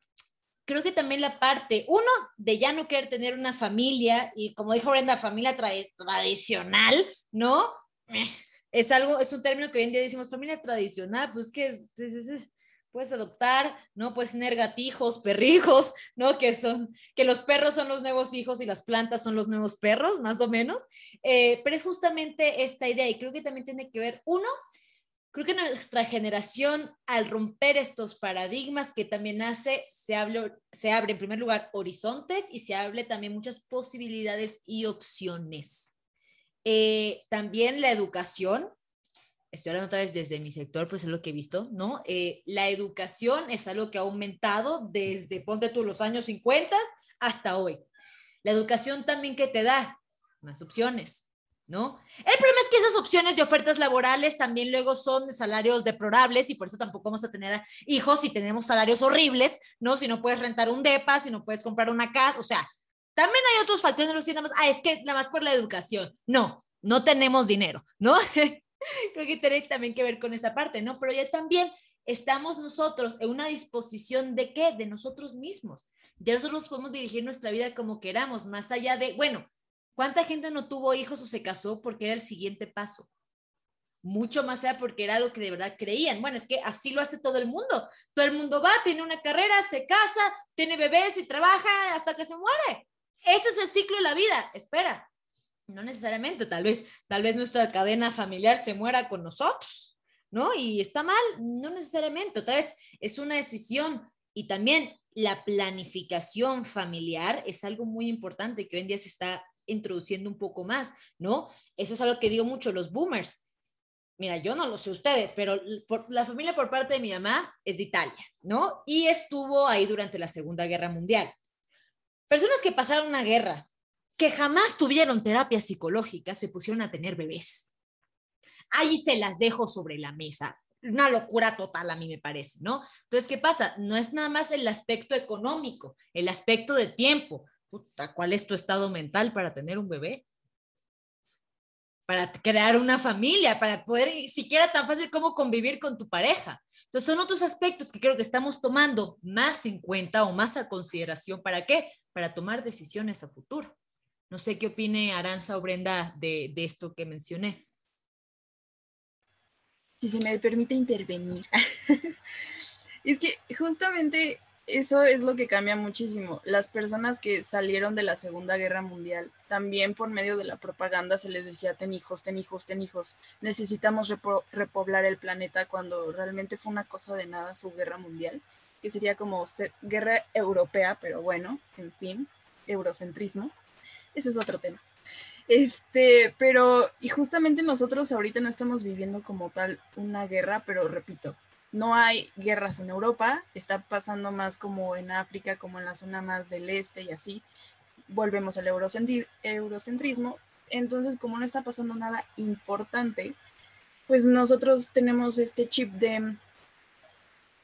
creo que también la parte, uno, de ya no querer tener una familia, y como dijo Brenda, familia tradicional, ¿no? Es algo, es un término que hoy en día decimos familia tradicional, pues que puedes adoptar, ¿no? Puedes tener gatijos, perrijos, ¿no? Que son, que los perros son los nuevos hijos y las plantas son los nuevos perros, más o menos. Eh, pero es justamente esta idea y creo que también tiene que ver, uno, creo que nuestra generación, al romper estos paradigmas que también hace, se, se abre en primer lugar horizontes y se abre también muchas posibilidades y opciones. Eh, también la educación, estoy hablando otra vez desde mi sector, pues es lo que he visto, ¿no? Eh, la educación es algo que ha aumentado desde, ponte tú, los años 50 hasta hoy. La educación también que te da más opciones, ¿no? El problema es que esas opciones de ofertas laborales también luego son salarios deplorables y por eso tampoco vamos a tener hijos si tenemos salarios horribles, ¿no? Si no puedes rentar un DEPA, si no puedes comprar una casa, o sea, también hay otros factores de los que ah, es que nada más por la educación. No, no tenemos dinero, ¿no? Creo que tiene también que ver con esa parte, ¿no? Pero ya también estamos nosotros en una disposición de qué? De nosotros mismos. Ya nosotros podemos dirigir nuestra vida como queramos, más allá de, bueno, ¿cuánta gente no tuvo hijos o se casó porque era el siguiente paso? Mucho más allá porque era algo que de verdad creían. Bueno, es que así lo hace todo el mundo. Todo el mundo va, tiene una carrera, se casa, tiene bebés y trabaja hasta que se muere. Ese es el ciclo de la vida. Espera, no necesariamente, tal vez, tal vez nuestra cadena familiar se muera con nosotros, ¿no? Y está mal, no necesariamente, otra vez es una decisión y también la planificación familiar es algo muy importante que hoy en día se está introduciendo un poco más, ¿no? Eso es algo que digo mucho los boomers. Mira, yo no lo sé ustedes, pero por, la familia por parte de mi mamá es de Italia, ¿no? Y estuvo ahí durante la Segunda Guerra Mundial. Personas que pasaron una guerra, que jamás tuvieron terapia psicológica se pusieron a tener bebés. Ahí se las dejo sobre la mesa. una locura total a mí me parece, ¿no? Entonces, ¿qué pasa? No es nada más el aspecto económico, el aspecto de tiempo. ¿Cuál es tu estado mental para tener un bebé? Para crear una familia, para poder siquiera tan fácil como convivir con tu pareja. Entonces, son otros aspectos que creo que estamos tomando más en cuenta o más a consideración. ¿Para qué? Para tomar decisiones a futuro. No sé qué opine Aranza o Brenda de, de esto que mencioné si se me permite intervenir. es que justamente eso es lo que cambia muchísimo. Las personas que salieron de la Segunda Guerra Mundial, también por medio de la propaganda se les decía, ten hijos, ten hijos, ten hijos, necesitamos repoblar el planeta cuando realmente fue una cosa de nada su guerra mundial, que sería como guerra europea, pero bueno, en fin, eurocentrismo. Ese es otro tema. Este, pero, y justamente nosotros ahorita no estamos viviendo como tal una guerra, pero repito, no hay guerras en Europa, está pasando más como en África, como en la zona más del este y así. Volvemos al eurocentrismo. Entonces, como no está pasando nada importante, pues nosotros tenemos este chip de...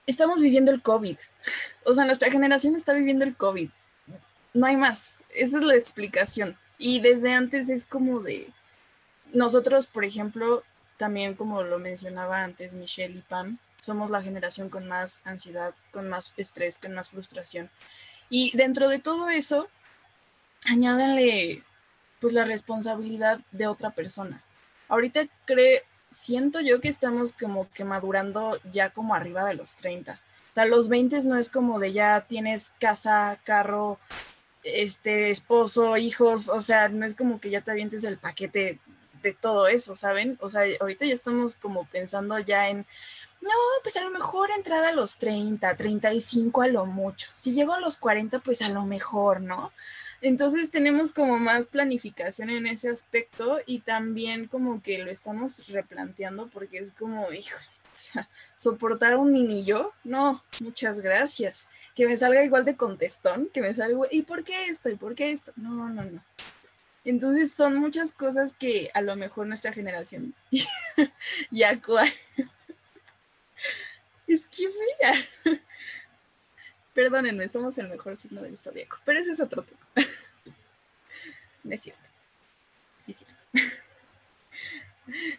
Estamos viviendo el COVID. O sea, nuestra generación está viviendo el COVID. No hay más. Esa es la explicación. Y desde antes es como de, nosotros, por ejemplo, también como lo mencionaba antes Michelle y Pam, somos la generación con más ansiedad, con más estrés, con más frustración. Y dentro de todo eso, añádanle pues la responsabilidad de otra persona. Ahorita creo, siento yo que estamos como que madurando ya como arriba de los 30. O sea, los 20 no es como de ya tienes casa, carro, este esposo, hijos, o sea, no es como que ya te avientes el paquete de todo eso, ¿saben? O sea, ahorita ya estamos como pensando ya en, no, pues a lo mejor entrada a los 30, 35 a lo mucho. Si llego a los 40, pues a lo mejor, ¿no? Entonces tenemos como más planificación en ese aspecto y también como que lo estamos replanteando porque es como, hijo, sea, soportar un mini yo, no, muchas gracias. Que me salga igual de contestón, que me salga, ¿y por qué esto? ¿Y por qué esto? No, no, no. Entonces son muchas cosas que a lo mejor nuestra generación ya cual. es que. Perdónenme, somos el mejor signo del zodiaco, pero ese es otro tema. no es cierto. Sí, es cierto.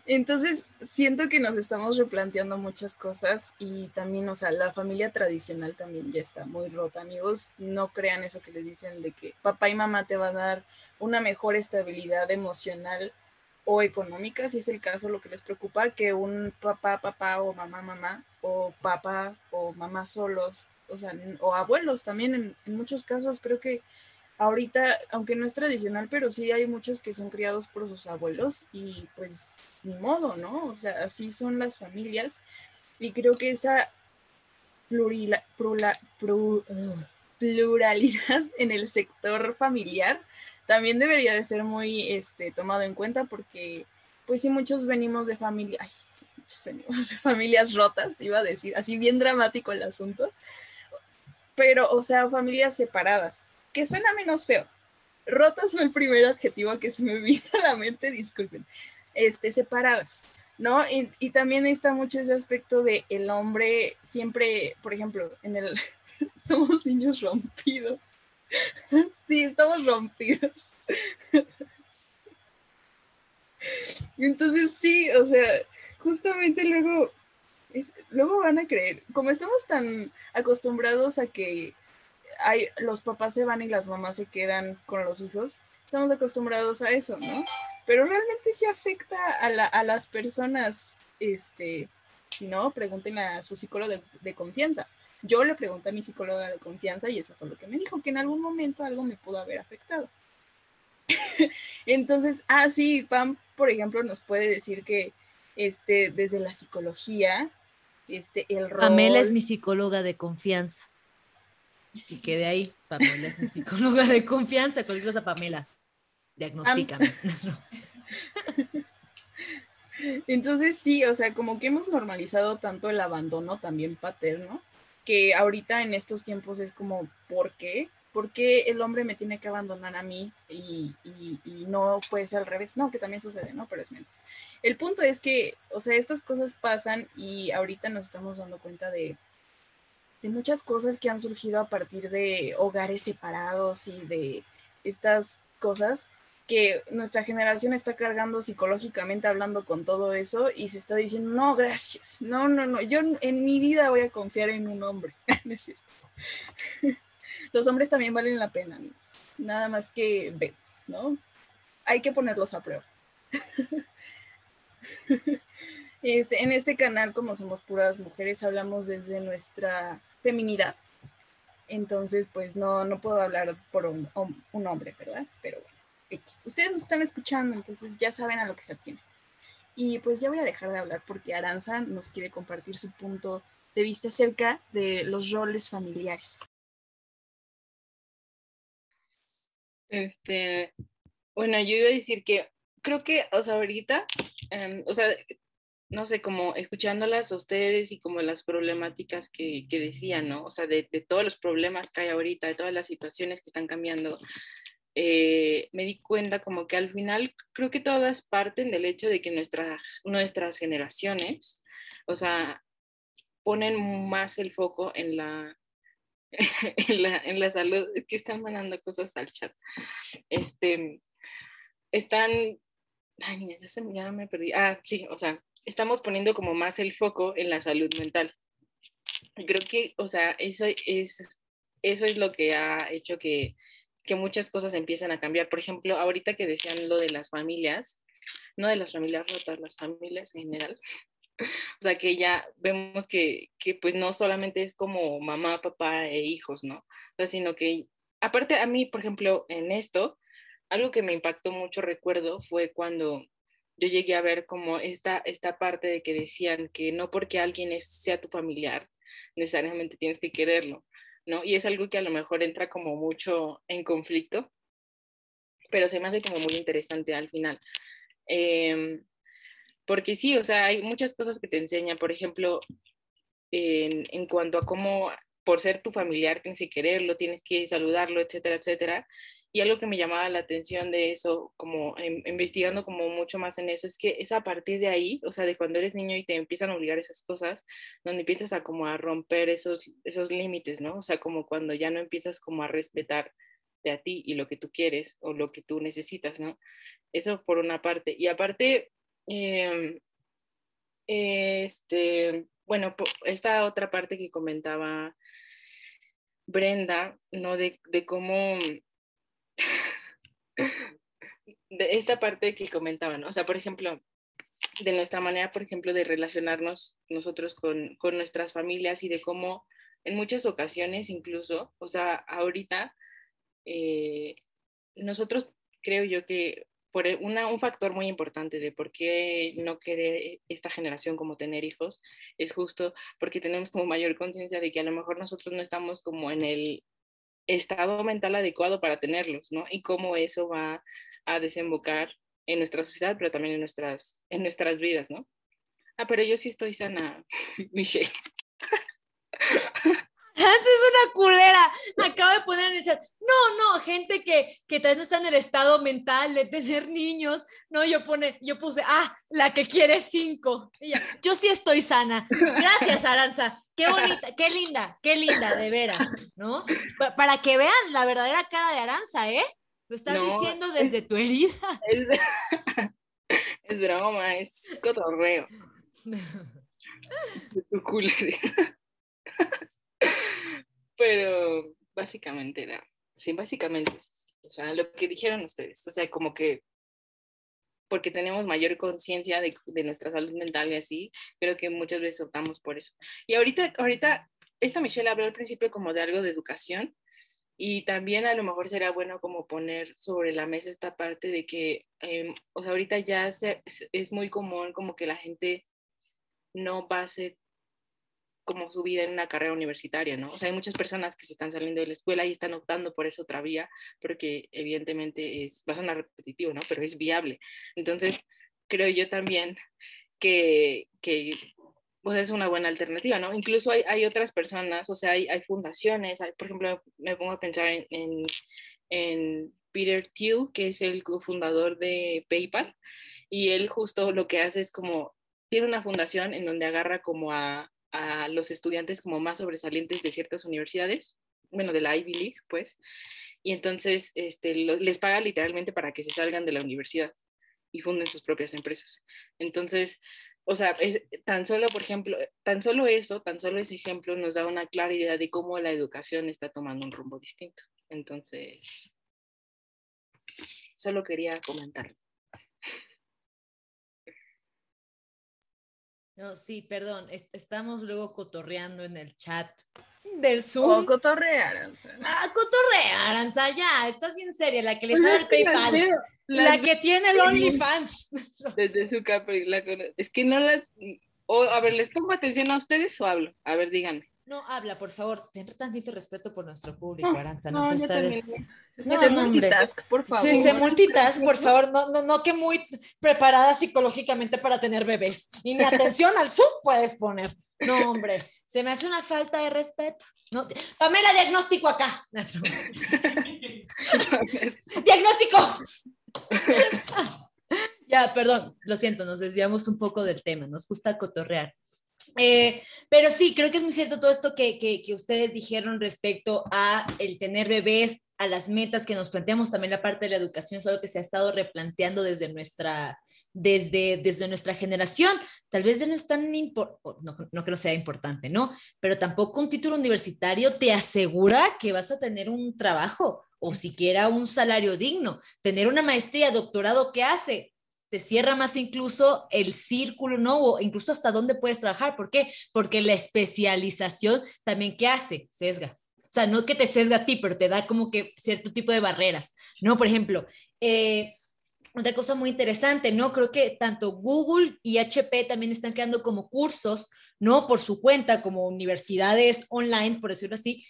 Entonces, siento que nos estamos replanteando muchas cosas y también, o sea, la familia tradicional también ya está muy rota, amigos. No crean eso que les dicen de que papá y mamá te van a dar una mejor estabilidad emocional o económica, si es el caso lo que les preocupa, que un papá, papá o mamá, mamá, o papá o mamá solos, o sea, o abuelos también, en, en muchos casos creo que ahorita, aunque no es tradicional, pero sí hay muchos que son criados por sus abuelos y pues ni modo, ¿no? O sea, así son las familias. Y creo que esa pluralidad en el sector familiar también debería de ser muy este, tomado en cuenta porque pues sí muchos venimos de familia, ay, muchos venimos de familias rotas, iba a decir, así bien dramático el asunto, pero o sea, familias separadas, que suena menos feo. Rotas fue el primer adjetivo que se me vino a la mente, disculpen. Este, separadas, ¿no? Y, también está mucho ese aspecto de el hombre siempre, por ejemplo, en el somos niños rompidos. sí, estamos rompidos. Entonces sí, o sea, justamente luego, luego van a creer, como estamos tan acostumbrados a que hay, los papás se van y las mamás se quedan con los hijos. Estamos acostumbrados a eso, ¿no? Pero realmente sí afecta a, la, a las personas, este, si no, pregunten a su psicólogo de, confianza. Yo le pregunté a mi psicóloga de confianza y eso fue lo que me dijo, que en algún momento algo me pudo haber afectado. Entonces, ah, sí, Pam, por ejemplo, nos puede decir que este, desde la psicología, este, el rol... Pamela es mi psicóloga de confianza. Que quede ahí. Pamela es mi psicóloga de confianza. Cualquier cosa, Pamela. Diagnostícame. Entonces sí, o sea, como que hemos normalizado tanto el abandono también paterno, que ahorita en estos tiempos es como, ¿por qué? ¿Por qué el hombre me tiene que abandonar a mí y, no puede ser al revés? No, que también sucede, ¿no? Pero es menos. El punto es que, o sea, estas cosas pasan y ahorita nos estamos dando cuenta de, de muchas cosas que han surgido a partir de hogares separados y de estas cosas que nuestra generación está cargando psicológicamente hablando con todo eso y se está diciendo, no, gracias, no, no, no, yo en mi vida voy a confiar en un hombre, es cierto? Los hombres también valen la pena, amigos, nada más que vemos, ¿no? Hay que ponerlos a prueba. Este, en este canal, como somos puras mujeres, hablamos desde nuestra feminidad. Entonces, pues no, no puedo hablar por un, hombre, ¿verdad? Pero bueno. Ustedes nos están escuchando, entonces ya saben a lo que se atiene. Y pues ya voy a dejar de hablar porque Aranza nos quiere compartir su punto de vista acerca de los roles familiares. Este, bueno, yo iba a decir que creo que, o sea, ahorita, em, o sea, no sé, como escuchándolas a ustedes y como las problemáticas que, que decían, ¿no? O sea, de, de, todos los problemas que hay ahorita, de todas las situaciones que están cambiando, eh, me di cuenta como que al final creo que todas parten del hecho de que nuestras generaciones, o sea, ponen más el foco en la, en la, en la salud, es que están mandando cosas al chat. Este, están, ay, ya, ya me perdí. Ah, sí, o sea, estamos poniendo como más el foco en la salud mental. Creo que, o sea, eso es, eso es lo que ha hecho que que muchas cosas empiezan a cambiar. Por ejemplo, ahorita que decían lo de las familias, no de las familias rotas, las familias en general. O sea, que ya vemos que, que pues no solamente es como mamá, papá e hijos, ¿no? O sino que, aparte a mí, por ejemplo, en esto, algo que me impactó mucho, recuerdo, fue cuando yo llegué a ver como esta, esta parte de que decían que no porque alguien es, sea tu familiar, necesariamente tienes que quererlo. ¿no? Y es algo que a lo mejor entra como mucho en conflicto, pero se me hace como muy interesante al final. Em, porque sí, o sea, hay muchas cosas que te enseñan, por ejemplo, en, en cuanto a cómo por ser tu familiar tienes que quererlo, tienes que saludarlo, etcétera, etcétera. Y algo que me llamaba la atención de eso, como investigando como mucho más en eso, es que es a partir de ahí, o sea, de cuando eres niño y te empiezan a obligar esas cosas, donde empiezas a como a romper esos, esos límites, ¿no? O sea, como cuando ya no empiezas como a respetar de a ti y lo que tú quieres o lo que tú necesitas, ¿no? Eso por una parte. Y aparte, em, este, bueno, esta otra parte que comentaba Brenda, ¿no? De, de cómo de esta parte que comentaban, o sea, por ejemplo, de nuestra manera, por ejemplo, de relacionarnos nosotros con, con, nuestras familias y de cómo en muchas ocasiones incluso, o sea, ahorita, eh, nosotros creo yo que por e, una, un factor muy importante de por qué no quiere esta generación como tener hijos es justo porque tenemos como mayor conciencia de que a lo mejor nosotros no estamos como en el estado mental adecuado para tenerlos, ¿no? Y cómo eso va a desembocar en nuestra sociedad, pero también en nuestras, en nuestras vidas, ¿no? Ah, pero yo sí estoy sana, Michelle. Es una culera. Acabo de poner en el chat. No, no, gente que, que tal vez no está en el estado mental de tener niños. No, yo pone, yo puse, ah, la que quiere cinco. yo sí estoy sana. Gracias, Aranza. Qué bonita, qué linda, qué linda, de veras, ¿no? Para que vean la verdadera cara de Aranza, ¿eh? Lo estás diciendo desde tu herida. Es, broma, es cotorreo. tu culera. Pero básicamente era, sí, básicamente es o sea, lo que dijeron ustedes, o sea, como que porque tenemos mayor conciencia de, de, nuestra salud mental y así, creo que muchas veces optamos por eso. Y ahorita, ahorita, esta Michelle habló al principio como de algo de educación y también a lo mejor será bueno como poner sobre la mesa esta parte de que, eh, o sea, ahorita ya se, es muy común como que la gente no base como su vida en una carrera universitaria, ¿no? O sea, hay muchas personas que se están saliendo de la escuela y están optando por esa otra vía, porque evidentemente es, va a sonar repetitivo, ¿no? Pero es viable. Entonces, creo yo también que, pues es una buena alternativa, ¿no? Incluso hay, hay otras personas, o sea, hay, hay fundaciones, por ejemplo, me pongo a pensar en, en, en Peter Thiel, que es el cofundador de PayPal, y él justo lo que hace es como, tiene una fundación en donde agarra como a, a los estudiantes como más sobresalientes de ciertas universidades, bueno, de la Ivy League, pues, y entonces este, les paga literalmente para que se salgan de la universidad y funden sus propias empresas. Entonces, o sea, es, tan solo, por ejemplo, tan solo eso, tan solo ese ejemplo nos da una clara idea de cómo la educación está tomando un rumbo distinto. Entonces, solo quería comentarlo. No, sí, perdón, estamos luego cotorreando en el chat del Zoom. O cotorrear, Aranza. Ah, cotorrear, Aranza, ya, estás bien seria, la que le sabe el PayPal. La, que tiene el OnlyFans. Desde su capri, es que no las... O, a ver, ¿les pongo atención a ustedes o hablo? A ver, díganme. No, habla, por favor. Ten tantito respeto por nuestro público, Aranza. No, no te. No, se multitask, por favor. Sí, se multitask, por favor. No, no, no que muy preparada psicológicamente para tener bebés. Y ni atención al Zoom puedes poner. No, hombre, se me hace una falta de respeto. No, Pamela, diagnóstico acá. diagnóstico. ya, perdón, lo siento, nos desviamos un poco del tema, nos gusta cotorrear. Eh, pero sí, creo que es muy cierto todo esto que, que, que, ustedes dijeron respecto a el tener bebés, a las metas que nos planteamos, también la parte de la educación es algo que se ha estado replanteando desde nuestra, desde, desde nuestra generación. Tal vez no es tan importante, no, no no sea importante, ¿no? Pero tampoco un título universitario te asegura que vas a tener un trabajo o siquiera un salario digno. Tener una maestría, doctorado, ¿qué hace? Te cierra más incluso el círculo, ¿no? O incluso hasta dónde puedes trabajar. ¿Por qué? Porque la especialización también, ¿qué hace? Sesga. O sea, no que te sesga a ti, pero te da como que cierto tipo de barreras, ¿no? Por ejemplo, eh, otra cosa muy interesante, ¿no? Creo que tanto Google y HP también están creando como cursos, ¿no? Por su cuenta, como universidades online, por decirlo así,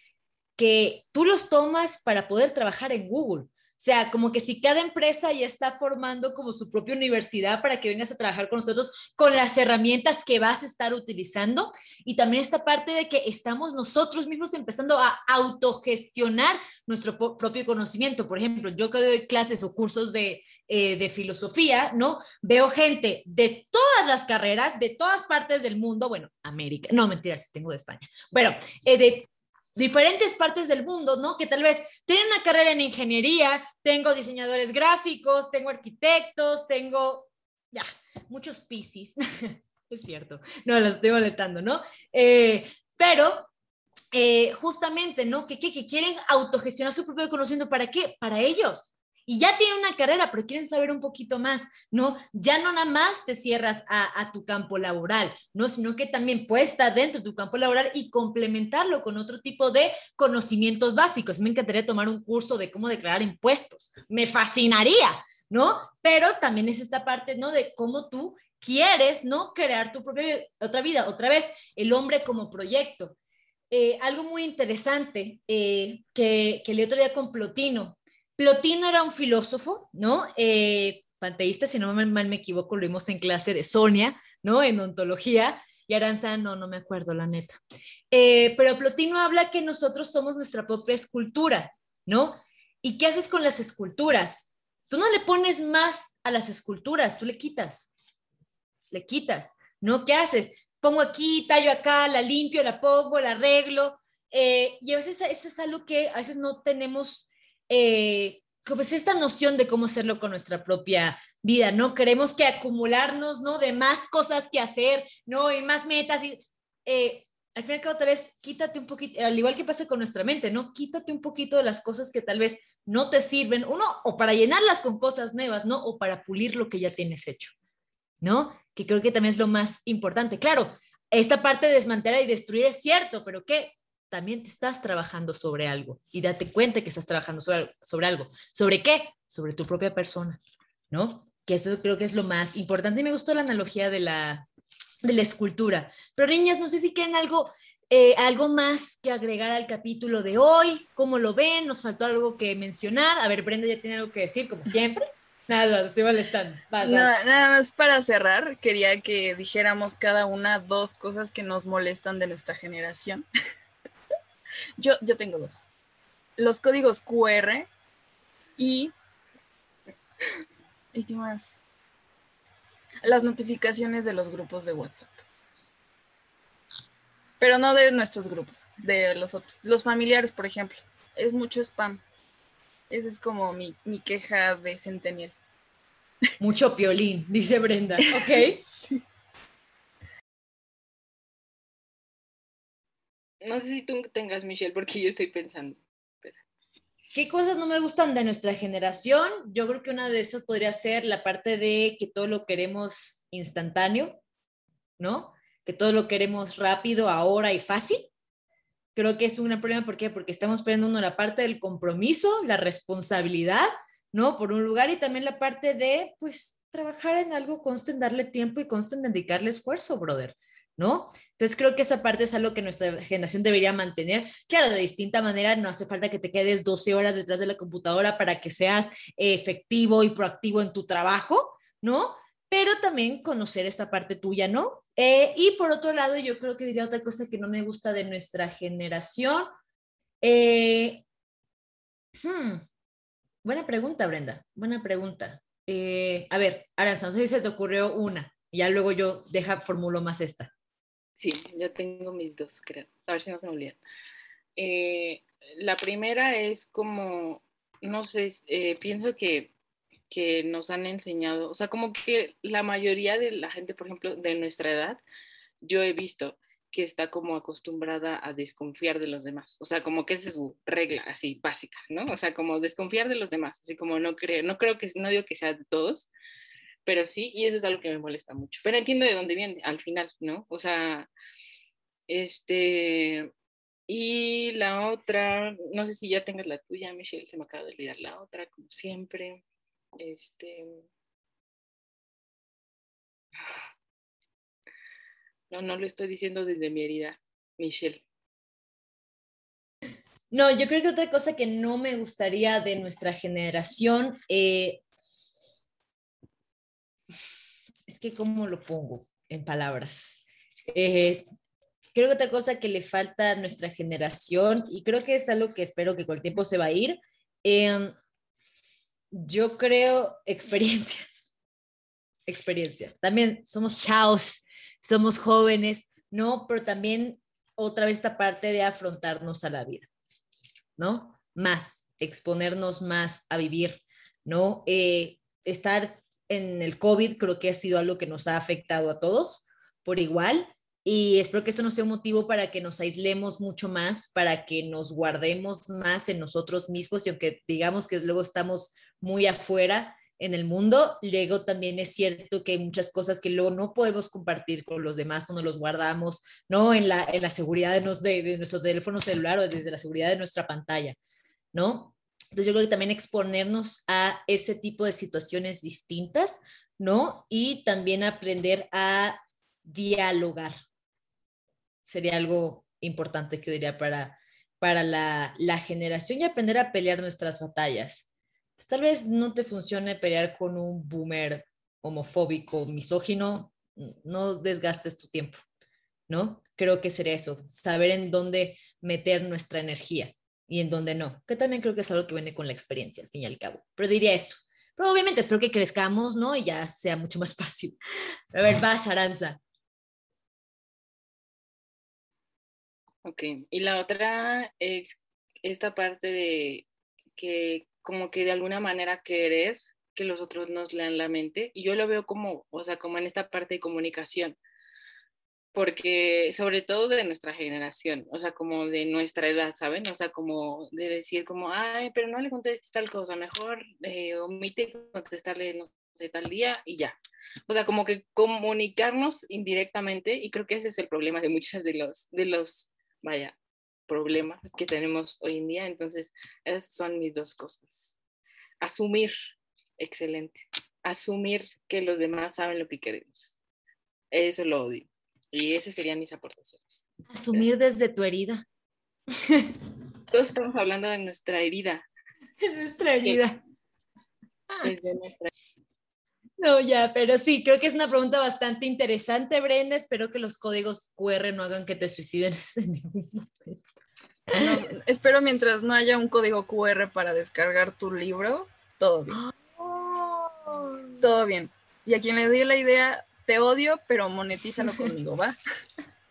que tú los tomas para poder trabajar en Google. O sea, como que si cada empresa ya está formando como su propia universidad para que vengas a trabajar con nosotros con las herramientas que vas a estar utilizando y también esta parte de que estamos nosotros mismos empezando a autogestionar nuestro propio conocimiento. Por ejemplo, yo que doy clases o cursos de, eh, de filosofía, ¿no? Veo gente de todas las carreras, de todas partes del mundo, bueno, América, no, mentira, sí tengo de España, bueno, eh, de diferentes partes del mundo, ¿no? Que tal vez tienen una carrera en ingeniería, tengo diseñadores gráficos, tengo arquitectos, tengo, ya, muchos piscis, es cierto, no, los estoy molestando, ¿no? Eh, pero eh, justamente, ¿no? Que, que, que quieren autogestionar su propio conocimiento, ¿para qué? Para ellos, y ya tienen una carrera, pero quieren saber un poquito más, ¿no? Ya no nada más te cierras a, tu campo laboral, ¿no? Sino que también puedes estar dentro de tu campo laboral y complementarlo con otro tipo de conocimientos básicos. Me encantaría tomar un curso de cómo declarar impuestos. Me fascinaría, ¿no? Pero también es esta parte, ¿no? De cómo tú quieres, ¿no? Crear tu propia otra vida. Otra vez, el hombre como proyecto. Eh, algo muy interesante eh, que, que el otro día con Plotino, Plotino era un filósofo, ¿no? Eh, panteísta, si no mal, me equivoco, lo vimos en clase de Sonia, ¿no? En ontología. Y Aranza, no, no me acuerdo, la neta. Eh, pero Plotino habla que nosotros somos nuestra propia escultura, ¿no? ¿Y qué haces con las esculturas? Tú no le pones más a las esculturas, tú le quitas. Le quitas, ¿no? ¿Qué haces? Pongo aquí, tallo acá, la limpio, la pongo, la arreglo. Eh, y a veces eso es algo que a veces no tenemos eh, pues esta noción de cómo hacerlo con nuestra propia vida, ¿no? Queremos que acumularnos, ¿no? De más cosas que hacer, ¿no? Y más metas. Y, eh, al final, cada vez, quítate un poquito, al igual que pasa con nuestra mente, ¿no? Quítate un poquito de las cosas que tal vez no te sirven, uno, o para llenarlas con cosas nuevas, ¿no? O para pulir lo que ya tienes hecho, ¿no? Que creo que también es lo más importante. Claro, esta parte de desmantelar y destruir es cierto, pero ¿qué? También te estás trabajando sobre algo y date cuenta que estás trabajando sobre, sobre algo. ¿Sobre qué? Sobre tu propia persona, ¿no? Que eso creo que es lo más importante y me gustó la analogía de la, de la escultura. Pero niñas, no sé si quieren algo, eh, algo más que agregar al capítulo de hoy, cómo lo ven, nos faltó algo que mencionar. A ver, Brenda ya tiene algo que decir, como siempre. Nada, estoy molestando. nada más para cerrar, quería que dijéramos cada una dos cosas que nos molestan de nuestra generación. yo, yo tengo dos. Los códigos QR y... ¿Y qué más? Las notificaciones de los grupos de WhatsApp. Pero no de nuestros grupos, de los otros. Los familiares, por ejemplo. Es mucho spam. Esa es como mi, queja de Centennial. Mucho piolín, dice Brenda. Ok. No sé si tú tengas, Michelle, porque yo estoy pensando. ¿Qué cosas no me gustan de nuestra generación? Yo creo que una de esas podría ser la parte de que todo lo queremos instantáneo, ¿no? Que todo lo queremos rápido, ahora y fácil. Creo que es un problema, ¿por qué? Porque estamos perdiendo la parte del compromiso, la responsabilidad, ¿no? Por un lugar y también la parte de, pues, trabajar en algo, consta en darle tiempo y consta en dedicarle esfuerzo, brother, ¿no? Entonces creo que esa parte es algo que nuestra generación debería mantener. Claro, de distinta manera, no hace falta que te quedes 12 horas detrás de la computadora para que seas efectivo y proactivo en tu trabajo, ¿no? Pero también conocer esta parte tuya, ¿no? Eh, y por otro lado, yo creo que diría otra cosa que no me gusta de nuestra generación. Eh, hmm, buena pregunta, Brenda. Buena pregunta. Eh, a ver, Aranza, no sé si se te ocurrió una. Ya luego yo deja, formulo más esta. Sí, ya tengo mis dos, creo. A ver si no se me olvidan. la primera es como, no sé, pienso que que nos han enseñado, o sea, como que la mayoría de la gente, por ejemplo, de nuestra edad, yo he visto que está como acostumbrada a desconfiar de los demás, o sea, como que esa es su regla así básica, ¿no? O sea, como desconfiar de los demás, así como no creo, no creo que, no digo que sea de todos, pero sí, y eso es algo que me molesta mucho, pero entiendo de dónde viene al final, ¿no? O sea, este, y la otra, no sé si ya tengas la tuya, Michelle, se me acaba de olvidar la otra, como siempre. Este. No, no lo estoy diciendo desde mi herida, Michelle. No, yo creo que otra cosa que no me gustaría de nuestra generación eh, es que, ¿cómo lo pongo en palabras? Eh, creo que otra cosa que le falta a nuestra generación, y creo que es algo que espero que con el tiempo se va a ir, eh, yo creo experiencia. experiencia. También somos chaos, somos jóvenes, ¿no? Pero también otra vez esta parte de afrontarnos a la vida, ¿no? Más, exponernos más a vivir, ¿no? Eh, estar en el COVID creo que ha sido algo que nos ha afectado a todos por igual y espero que esto no sea un motivo para que nos aislemos mucho más, para que nos guardemos más en nosotros mismos y aunque digamos que luego estamos muy afuera en el mundo, luego también es cierto que hay muchas cosas que luego no podemos compartir con los demás, no los guardamos, ¿no? En la, en la seguridad de, nos, de, de nuestro teléfono celular o desde la seguridad de nuestra pantalla, ¿no? Entonces yo creo que también exponernos a ese tipo de situaciones distintas, ¿no? Y también aprender a dialogar, sería algo importante que diría para, para la, la generación y aprender a pelear nuestras batallas. Pues tal vez no te funcione pelear con un boomer homofóbico, misógino, no desgastes tu tiempo, ¿no? Creo que sería eso, saber en dónde meter nuestra energía y en dónde no, que también creo que es algo que viene con la experiencia, al fin y al cabo. Pero diría eso. Pero obviamente espero que crezcamos, ¿no? Y ya sea mucho más fácil. A ver, vas, Aranza. Ok, y la otra es esta parte de que como que de alguna manera querer que los otros nos lean la mente, y yo lo veo como, o sea, como en esta parte de comunicación, porque sobre todo de nuestra generación, o sea, como de nuestra edad, ¿saben? O sea, como de decir como, ay, pero no le contestes tal cosa, mejor eh, omite contestarle, no sé, tal día y ya. O sea, como que comunicarnos indirectamente, y creo que ese es el problema de muchos de los, de los vaya, problemas que tenemos hoy en día. Entonces, esas son mis dos cosas. Asumir, excelente. Asumir que los demás saben lo que queremos. Eso lo odio. Y esas serían mis aportaciones. Asumir desde tu herida. Todos estamos hablando de nuestra herida. De nuestra herida. desde nuestra No, ya, pero sí, creo que es una pregunta bastante interesante, Brenda. Espero que los códigos QR no hagan que te suicides en ningún momento. No, espero mientras no haya un código QR para descargar tu libro, todo bien. Todo bien. Y a quien le di la idea, te odio, pero monetízalo conmigo, ¿va?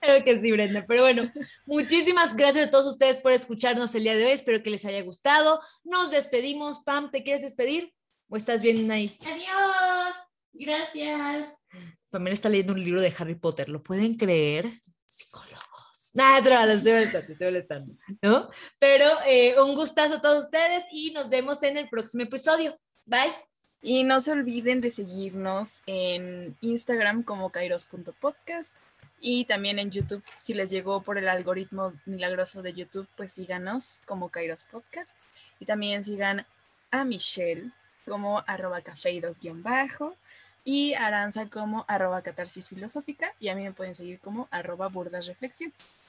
Creo que sí, Brenda. Pero bueno, muchísimas gracias a todos ustedes por escucharnos el día de hoy. Espero que les haya gustado. Nos despedimos. Pam, ¿te quieres despedir? ¿O estás bien ahí? Adiós. Gracias. Pamela está leyendo un libro de Harry Potter. ¿Lo pueden creer? Psicólogos. Nada, no, los estoy molestando, estoy molestando, ¿no? Pero eh, un gustazo a todos ustedes y nos vemos en el próximo episodio. Bye. Y no se olviden de seguirnos en Instagram como kairos.podcast y también en YouTube. Si les llegó por el algoritmo milagroso de YouTube, pues síganos como Kairos Podcast. Y también sigan a Michelle como arroba cafeidos bajo y Aranza como arroba catarsis filosófica y a mí me pueden seguir como arroba burdas reflexiones.